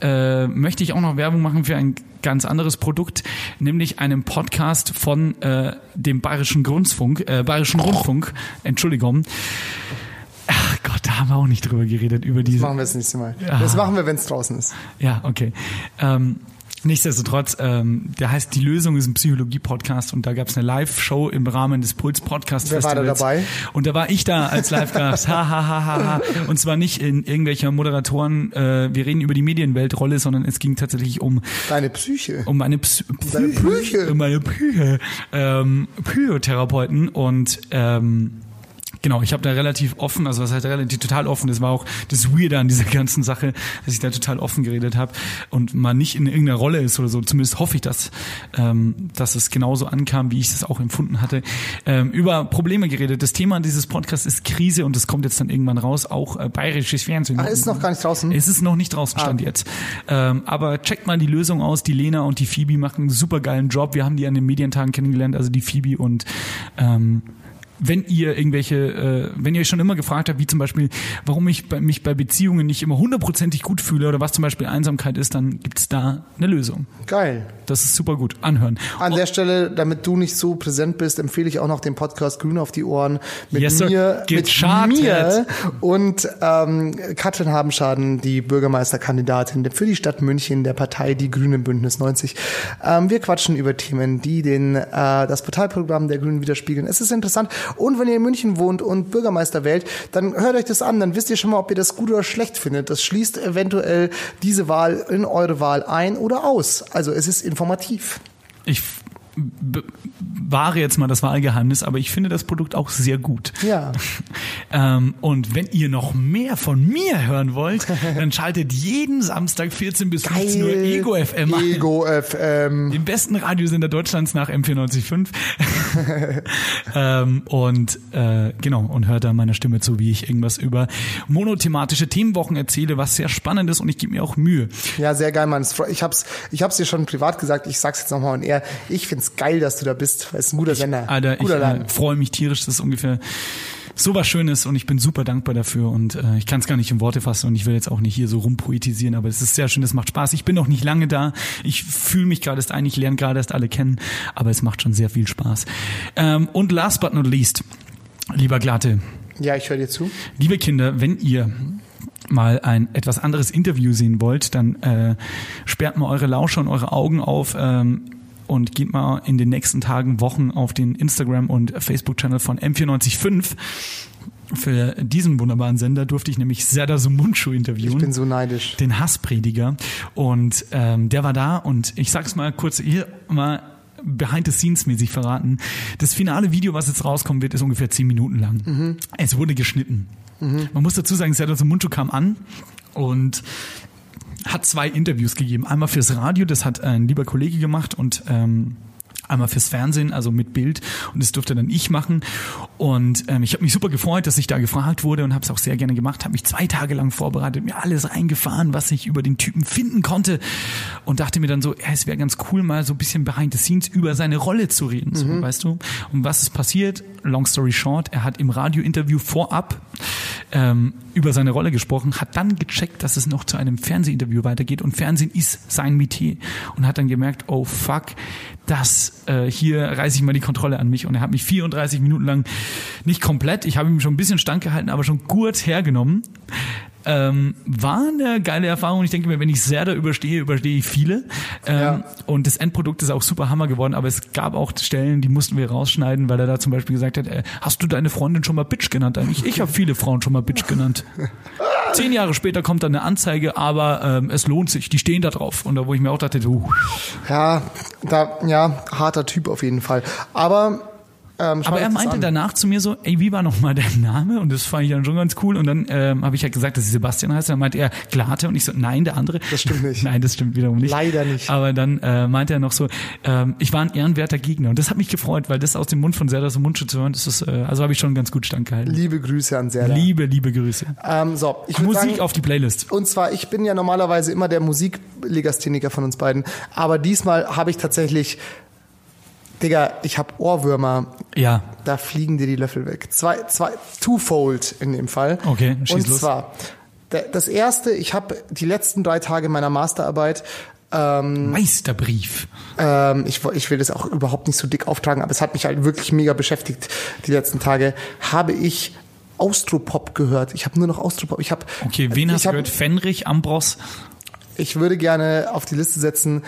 äh, möchte ich auch noch Werbung machen für ein ganz anderes Produkt, nämlich einen Podcast von äh, dem Bayerischen Grundfunk, äh, Bayerischen Rundfunk, Entschuldigung. Ach Gott, da haben wir auch nicht drüber geredet, über diese. Machen wir das nächste Mal. Das machen wir, wenn es draußen ist. Ja, okay. Ähm, nichtsdestotrotz, ähm, der heißt Die Lösung ist ein Psychologie-Podcast und da gab es eine Live-Show im Rahmen des Puls Podcast Wer war da Festivals. dabei? Und da war ich da als Live-Gast. ha, ha, ha, ha, ha. Und zwar nicht in irgendwelcher Moderatoren, äh, wir reden über die Medienweltrolle, sondern es ging tatsächlich um Deine Psyche. um meine Psy Deine Psyche. um meine Psyche, ähm, Psychotherapeuten und ähm, Genau, ich habe da relativ offen, also was heißt relativ total offen, das war auch das Weirde an dieser ganzen Sache, dass ich da total offen geredet habe und man nicht in irgendeiner Rolle ist oder so. Zumindest hoffe ich, dass, ähm, dass es genauso ankam, wie ich es auch empfunden hatte. Ähm, über Probleme geredet. Das Thema dieses Podcasts ist Krise und das kommt jetzt dann irgendwann raus. Auch äh, bayerisches Fernsehen. Ach, ist noch gar nicht draußen? Es ist noch nicht draußen, stand Ah. jetzt. Ähm, aber checkt mal die Lösung aus. Die Lena und die Phoebe machen einen super geilen Job. Wir haben die an den Medientagen kennengelernt, also die Phoebe und ähm, wenn ihr irgendwelche, äh, wenn ihr euch schon immer gefragt habt, wie zum Beispiel, warum ich bei, mich bei Beziehungen nicht immer hundertprozentig gut fühle oder was zum Beispiel Einsamkeit ist, dann gibt's da eine Lösung. Geil. Das ist super gut. Anhören. An der Stelle, damit du nicht so präsent bist, empfehle ich auch noch den Podcast Grün auf die Ohren mit Yes, mir, mit mir und ähm, Katrin Habenschaden, die Bürgermeisterkandidatin für die Stadt München der Partei Die Grünen Bündnis 90. Ähm, wir quatschen über Themen, die den äh, das Parteiprogramm der Grünen widerspiegeln. Es ist interessant. Und wenn ihr in München wohnt und Bürgermeister wählt, dann hört euch das an. Dann wisst ihr schon mal, ob ihr das gut oder schlecht findet. Das schließt eventuell diese Wahl in eure Wahl ein oder aus. Also es ist informativ. Ich be- wahre jetzt mal das Wahlgeheimnis, aber ich finde das Produkt auch sehr gut. Ja. Ähm, und wenn ihr noch mehr von mir hören wollt, dann schaltet jeden Samstag 14 bis 15 Uhr Ego FM ein. Ego FM. Den besten Radiosender Deutschlands nach M945. ähm, und äh, genau, und hört da meiner Stimme zu, wie ich irgendwas über monothematische Themenwochen erzähle, was sehr spannend ist und ich gebe mir auch Mühe. Ja, sehr geil, Mann. Es Ich hab's, ich hab's dir schon privat gesagt, ich sag's jetzt nochmal und er. Ich find's geil, dass du da bist, es ist ein guter Sender. Alter, ich guter äh, Laden. freue mich tierisch, das ist ungefähr so was Schönes und ich bin super dankbar dafür und äh, ich kann es gar nicht in Worte fassen und ich will jetzt auch nicht hier so rumpoetisieren, aber es ist sehr schön, es macht Spaß. Ich bin noch nicht lange da, ich fühle mich gerade erst ein, ich lerne gerade erst alle kennen, aber es macht schon sehr viel Spaß. Ähm, und last but not least, lieber Glatte, Ja, ich höre dir zu. liebe Kinder, wenn ihr mal ein etwas anderes Interview sehen wollt, dann äh, sperrt mal eure Lauscher und eure Augen auf ähm, und geht mal in den nächsten Tagen, Wochen auf den Instagram- und Facebook-Channel von M945. Für diesen wunderbaren Sender durfte ich nämlich Serdar Sumuncu interviewen Ich bin so neidisch. den Hassprediger. Und ähm, der war da und ich sag's mal kurz hier mal behind the scenes mäßig verraten. Das finale Video, was jetzt rauskommen wird, ist ungefähr zehn Minuten lang. Es wurde geschnitten. Man muss dazu sagen, Serdar Sumuncu kam an und hat zwei Interviews gegeben. Einmal fürs Radio, das hat ein lieber Kollege gemacht und ähm, einmal fürs Fernsehen, also mit Bild. Und das durfte dann ich machen. Und ähm, ich habe mich super gefreut, dass ich da gefragt wurde und habe es auch sehr gerne gemacht, habe mich zwei Tage lang vorbereitet, mir alles reingefahren, was ich über den Typen finden konnte. Und dachte mir dann so, ja, es wäre ganz cool mal so ein bisschen behind the scenes über seine Rolle zu reden, so, weißt du? Und was ist passiert? Long story short, er hat im Radiointerview vorab ähm, über seine Rolle gesprochen, hat dann gecheckt, dass es noch zu einem Fernsehinterview weitergeht. Und Fernsehen ist sein Metier. Und hat dann gemerkt, oh fuck, das äh, hier reiße ich mal die Kontrolle an mich und er hat mich 34 Minuten lang nicht komplett, ich habe ihm schon ein bisschen stank gehalten, aber schon gut hergenommen. Ähm, war eine geile Erfahrung. Ich denke mir, wenn ich Serda überstehe, überstehe ich viele. Ähm, Ja. Und das Endprodukt ist auch super Hammer geworden, aber es gab auch Stellen, die mussten wir rausschneiden, weil er da zum Beispiel gesagt hat, äh, hast du deine Freundin schon mal Bitch genannt eigentlich? Ich habe viele Frauen schon mal Bitch genannt. Zehn Jahre später kommt dann eine Anzeige, aber ähm, es lohnt sich, die stehen da drauf. Und da wo ich mir auch dachte, uh, Ja, da, ja, harter Typ auf jeden Fall. Aber Ähm, Aber er meinte an. danach zu mir so, ey, wie war noch mal der Name? Und das fand ich dann schon ganz cool. Und dann ähm, habe ich halt gesagt, dass ich Sebastian heiße. Dann meinte er, Glate. Und ich so, nein, der andere. Das stimmt nicht. nein, das stimmt wiederum nicht. Leider nicht. Aber dann äh, meinte er noch so, ähm, ich war ein ehrenwerter Gegner. Und das hat mich gefreut, weil das aus dem Mund von Serdas und Mundschutz zu hören, das ist, äh, also habe ich schon ganz gut standgehalten. Liebe Grüße an Serda. Liebe, liebe Grüße. Ähm, so, ich Musik sagen, auf die Playlist. Und zwar, ich bin ja normalerweise immer der Musiklegastheniker von uns beiden, aber diesmal habe ich tatsächlich, Digga, ich habe Ohrwürmer, Ja. da fliegen dir die Löffel weg. Zwei, zwei, twofold in dem Fall. Okay, schieß Und los. zwar, das erste, ich habe die letzten drei Tage meiner Masterarbeit ähm, Meisterbrief. ähm, ich, ich will das auch überhaupt nicht so dick auftragen, aber es hat mich halt wirklich mega beschäftigt die letzten Tage. Habe ich Austropop gehört? Ich habe nur noch Austropop. Ich habe Okay, wen ich hast du hab- gehört? Fenrich, Ambros? Ich würde gerne auf die Liste setzen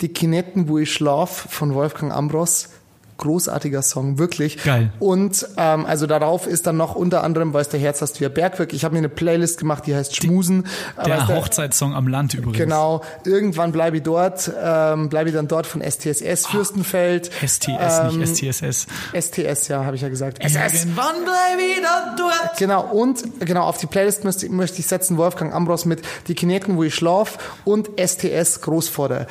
Die Kinetten, wo ich schlaf von Wolfgang Ambros. Großartiger Song, wirklich. Geil. Und ähm, also darauf ist dann noch unter anderem, weiß der Herz hast wie Bergwerk. Ich habe mir eine Playlist gemacht, die heißt Schmusen. Äh, Der weiß Hochzeitssong am Land übrigens. Genau, irgendwann bleibe ich dort, ähm, bleibe ich dann dort von STSS Fürstenfeld. STS, ähm, nicht STSS. STS, ja, habe ich ja gesagt. SS. Irgendwann bleib wieder dort. Genau, und genau auf die Playlist möchte, möchte ich setzen Wolfgang Ambros mit Die Kineten, wo ich schlaf und STS Großvorder.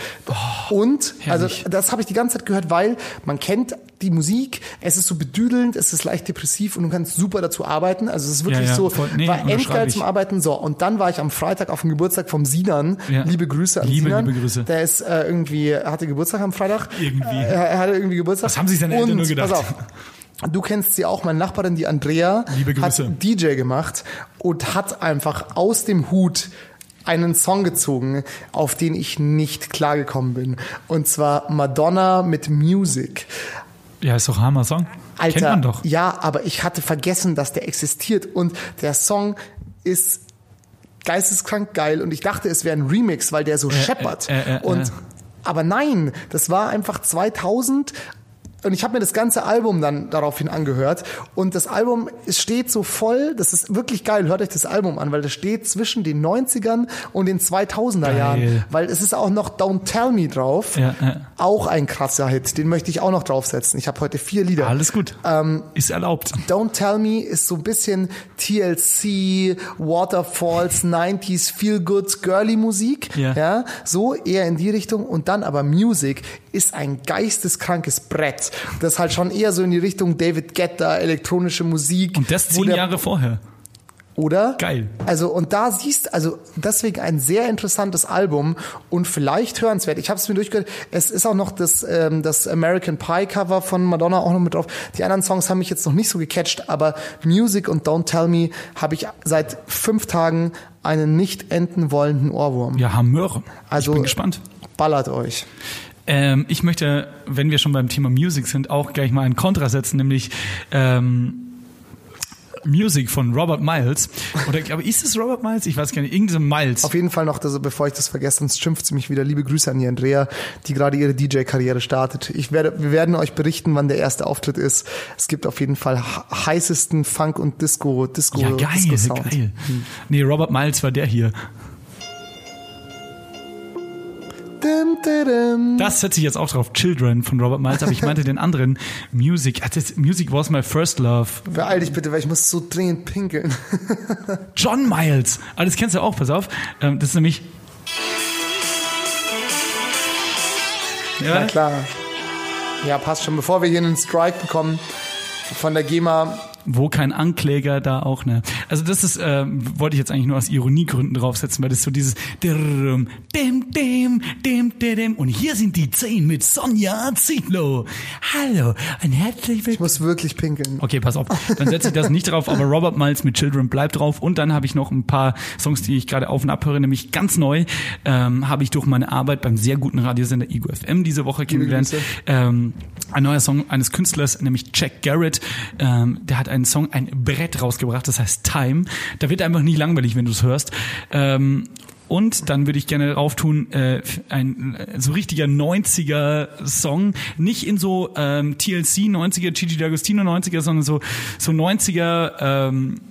und, also Oh, herrlich. das habe ich die ganze Zeit gehört, weil man kennt die Musik, es ist so bedüdelnd, es ist leicht depressiv und du kannst super dazu arbeiten. Also es ist wirklich Ja, ja, so, voll- nee, war endgeil zum Arbeiten. So, und dann war ich am Freitag auf dem Geburtstag vom Sinan. Ja. Liebe Grüße an Liebe, Sinan. liebe Grüße. Der ist äh, irgendwie, er hatte Geburtstag am Freitag. Irgendwie. Äh, er hatte irgendwie Geburtstag. Was haben sich seine Eltern und, nur gedacht? Pass auf, Du kennst sie auch, meine Nachbarin, die Andrea, Liebe hat DJ gemacht und hat einfach aus dem Hut einen Song gezogen, auf den ich nicht klargekommen bin. Und zwar Madonna mit Music. Ja, ist doch Hammer Song. Alter, Kennt man doch. ja, aber ich hatte vergessen, dass der existiert und der Song ist geisteskrank geil und ich dachte, es wäre ein Remix, weil der so scheppert. äh, äh, äh. und aber nein, das war einfach 2000 und ich habe mir das ganze Album dann daraufhin angehört und das Album es steht so voll, das ist wirklich geil, hört euch das Album an, weil das steht zwischen den 90ern und den 2000er Geil. Jahren, weil es ist auch noch Don't Tell Me drauf. Ja, ja. Auch ein krasser Hit, den möchte ich auch noch draufsetzen. Ich habe heute vier Lieder. Alles gut. Ähm, ist erlaubt. Don't Tell Me ist so ein bisschen TLC, Waterfalls, 90s, Feel Good, Girly Musik. Ja. so eher in die Richtung. Und dann aber Music ist ein geisteskrankes Brett. Das ist halt schon eher so in die Richtung David Guetta, elektronische Musik. Und das zehn Jahre vorher. Oder? Geil. Also und da siehst, also deswegen ein sehr interessantes Album und vielleicht hörenswert. Ich habe es mir durchgehört. Es ist auch noch das ähm, das American Pie Cover von Madonna auch noch mit drauf. Die anderen Songs haben mich jetzt noch nicht so gecatcht, aber Music und Don't Tell Me habe ich seit fünf Tagen einen nicht enden wollenden Ohrwurm. Ja, Hammer. Also ich bin gespannt. Ballert euch. Ähm, ich möchte, wenn wir schon beim Thema Music sind, auch gleich mal einen Kontra setzen, nämlich ähm, Music von Robert Miles. Oder aber ist es Robert Miles? Ich weiß gar nicht. Irgendein Miles. Auf jeden Fall noch, dass, bevor ich das vergesse, sonst schimpft sie mich wieder. Liebe Grüße an die Andrea, die gerade ihre DJ-Karriere startet. Ich werde, wir werden euch berichten, wann der erste Auftritt ist. Es gibt auf jeden Fall he- heißesten Funk und Disco, Disco, ja, geil, Disco-Sound. geil. Nee, Robert Miles war der hier. Das setze ich jetzt auch drauf. Children von Robert Miles, aber ich meinte den anderen. Music. Ah, Music was my first love. Beeil dich bitte, weil ich muss so dringend pinkeln. John Miles. Ah, das kennst du auch, pass auf. Ähm, das ist nämlich. Na klar. Ja, passt schon. Bevor wir hier einen Strike bekommen von der GEMA, Wo kein Ankläger, da auch ne. Also das ist, ähm, wollte ich jetzt eigentlich nur aus Ironiegründen draufsetzen, weil das so dieses dim, dim, dim, dim. und hier sind die zehn mit Sonja Zietlow. Hallo, ein herzlich ich muss wirklich pinkeln. Okay, pass auf. Dann setze ich das nicht drauf, aber Robert Miles mit Children bleibt drauf. Und dann habe ich noch ein paar Songs, die ich gerade auf und ab höre, nämlich ganz neu, ähm, habe ich durch meine Arbeit beim sehr guten Radiosender Ego FM diese Woche kennengelernt. Ähm, ein neuer Song eines Künstlers, nämlich Jack Garrett. Ähm, der hat einen Song, ein Brett rausgebracht, das heißt Time. Da wird einfach nicht langweilig, wenn du es hörst. Ähm, und dann würde ich gerne drauf tun, äh, ein äh, so richtiger 90er Song, nicht in so ähm, TLC 90er, Gigi D'Agostino 90er, sondern so so 90er ähm,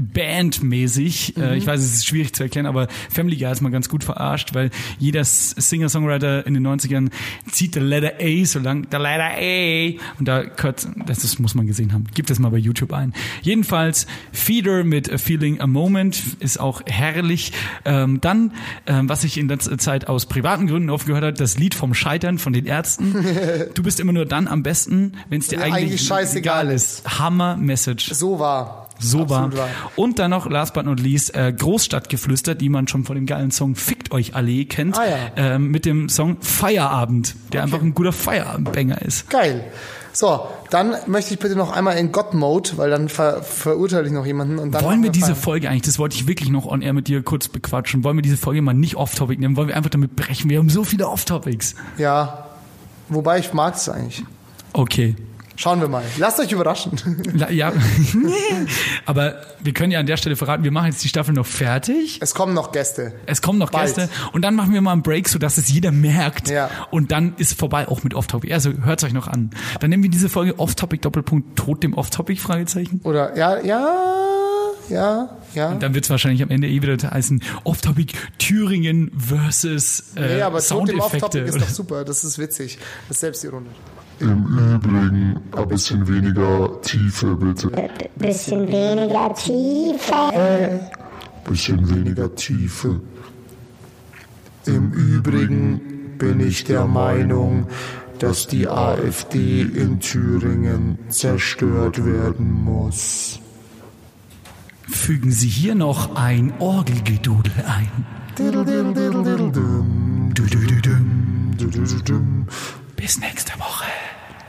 bandmäßig. Äh, ich weiß, es ist schwierig zu erklären, aber Family Guy ist mal ganz gut verarscht, weil jeder Singer-Songwriter in den 90ern zieht der Letter A so lang, der Letter A. Und da gehört, das ist, muss man gesehen haben. Gibt es mal bei YouTube ein. Jedenfalls Feeder mit A Feeling a Moment ist auch herrlich. Ähm, dann, ähm, was ich in letzter Zeit aus privaten Gründen oft gehört habe, das Lied vom Scheitern von den Ärzten. Du bist immer nur dann am besten, wenn es dir Ja, eigentlich, eigentlich scheißegal ist. Hammer Message. So war. So war. Absolut wahr. Und dann noch, last but not least, äh, Großstadtgeflüster, die man schon von dem geilen Song Fickt euch alle kennt, Ah, ja. ähm, mit dem Song Feierabend, der einfach ein guter Feierabendbanger ist. Geil. So, dann möchte ich bitte noch einmal in God-Mode, weil dann ver verurteile ich noch jemanden. Und dann Wollen wir diese. Folge eigentlich, das wollte ich wirklich noch on air mit dir kurz bequatschen, wollen wir diese Folge mal nicht off-topic nehmen, wollen wir einfach damit brechen, wir haben so viele off-topics. Ja. Wobei ich mag es eigentlich. Okay. Schauen wir mal. Lasst euch überraschen. La- Ja, aber wir können ja an der Stelle verraten, wir machen jetzt die Staffel noch fertig. Es kommen noch Gäste. Es kommen noch Bald. Gäste und dann machen wir mal einen Break, sodass es jeder merkt. Ja. Und dann ist vorbei auch mit Off-Topic. Also hört's euch noch an. Dann nehmen wir diese Folge Off-Topic Doppelpunkt Tod dem Off-Topic Fragezeichen. Oder ja, ja, ja, ja. Dann wird's wahrscheinlich am Ende eh wieder heißen Off-Topic Thüringen versus äh, Nee, aber Tod im Off-Topic Soundeffekte. ist doch super. Das ist witzig. Das ist selbstironisch. Im Übrigen ein bisschen weniger Tiefe, bitte. Bisschen weniger Tiefe. Bisschen weniger Tiefe. Im Übrigen bin ich der Meinung, dass die AfD in Thüringen zerstört werden muss. Fügen Sie hier noch ein Orgelgedudel ein. Bis nächste Woche.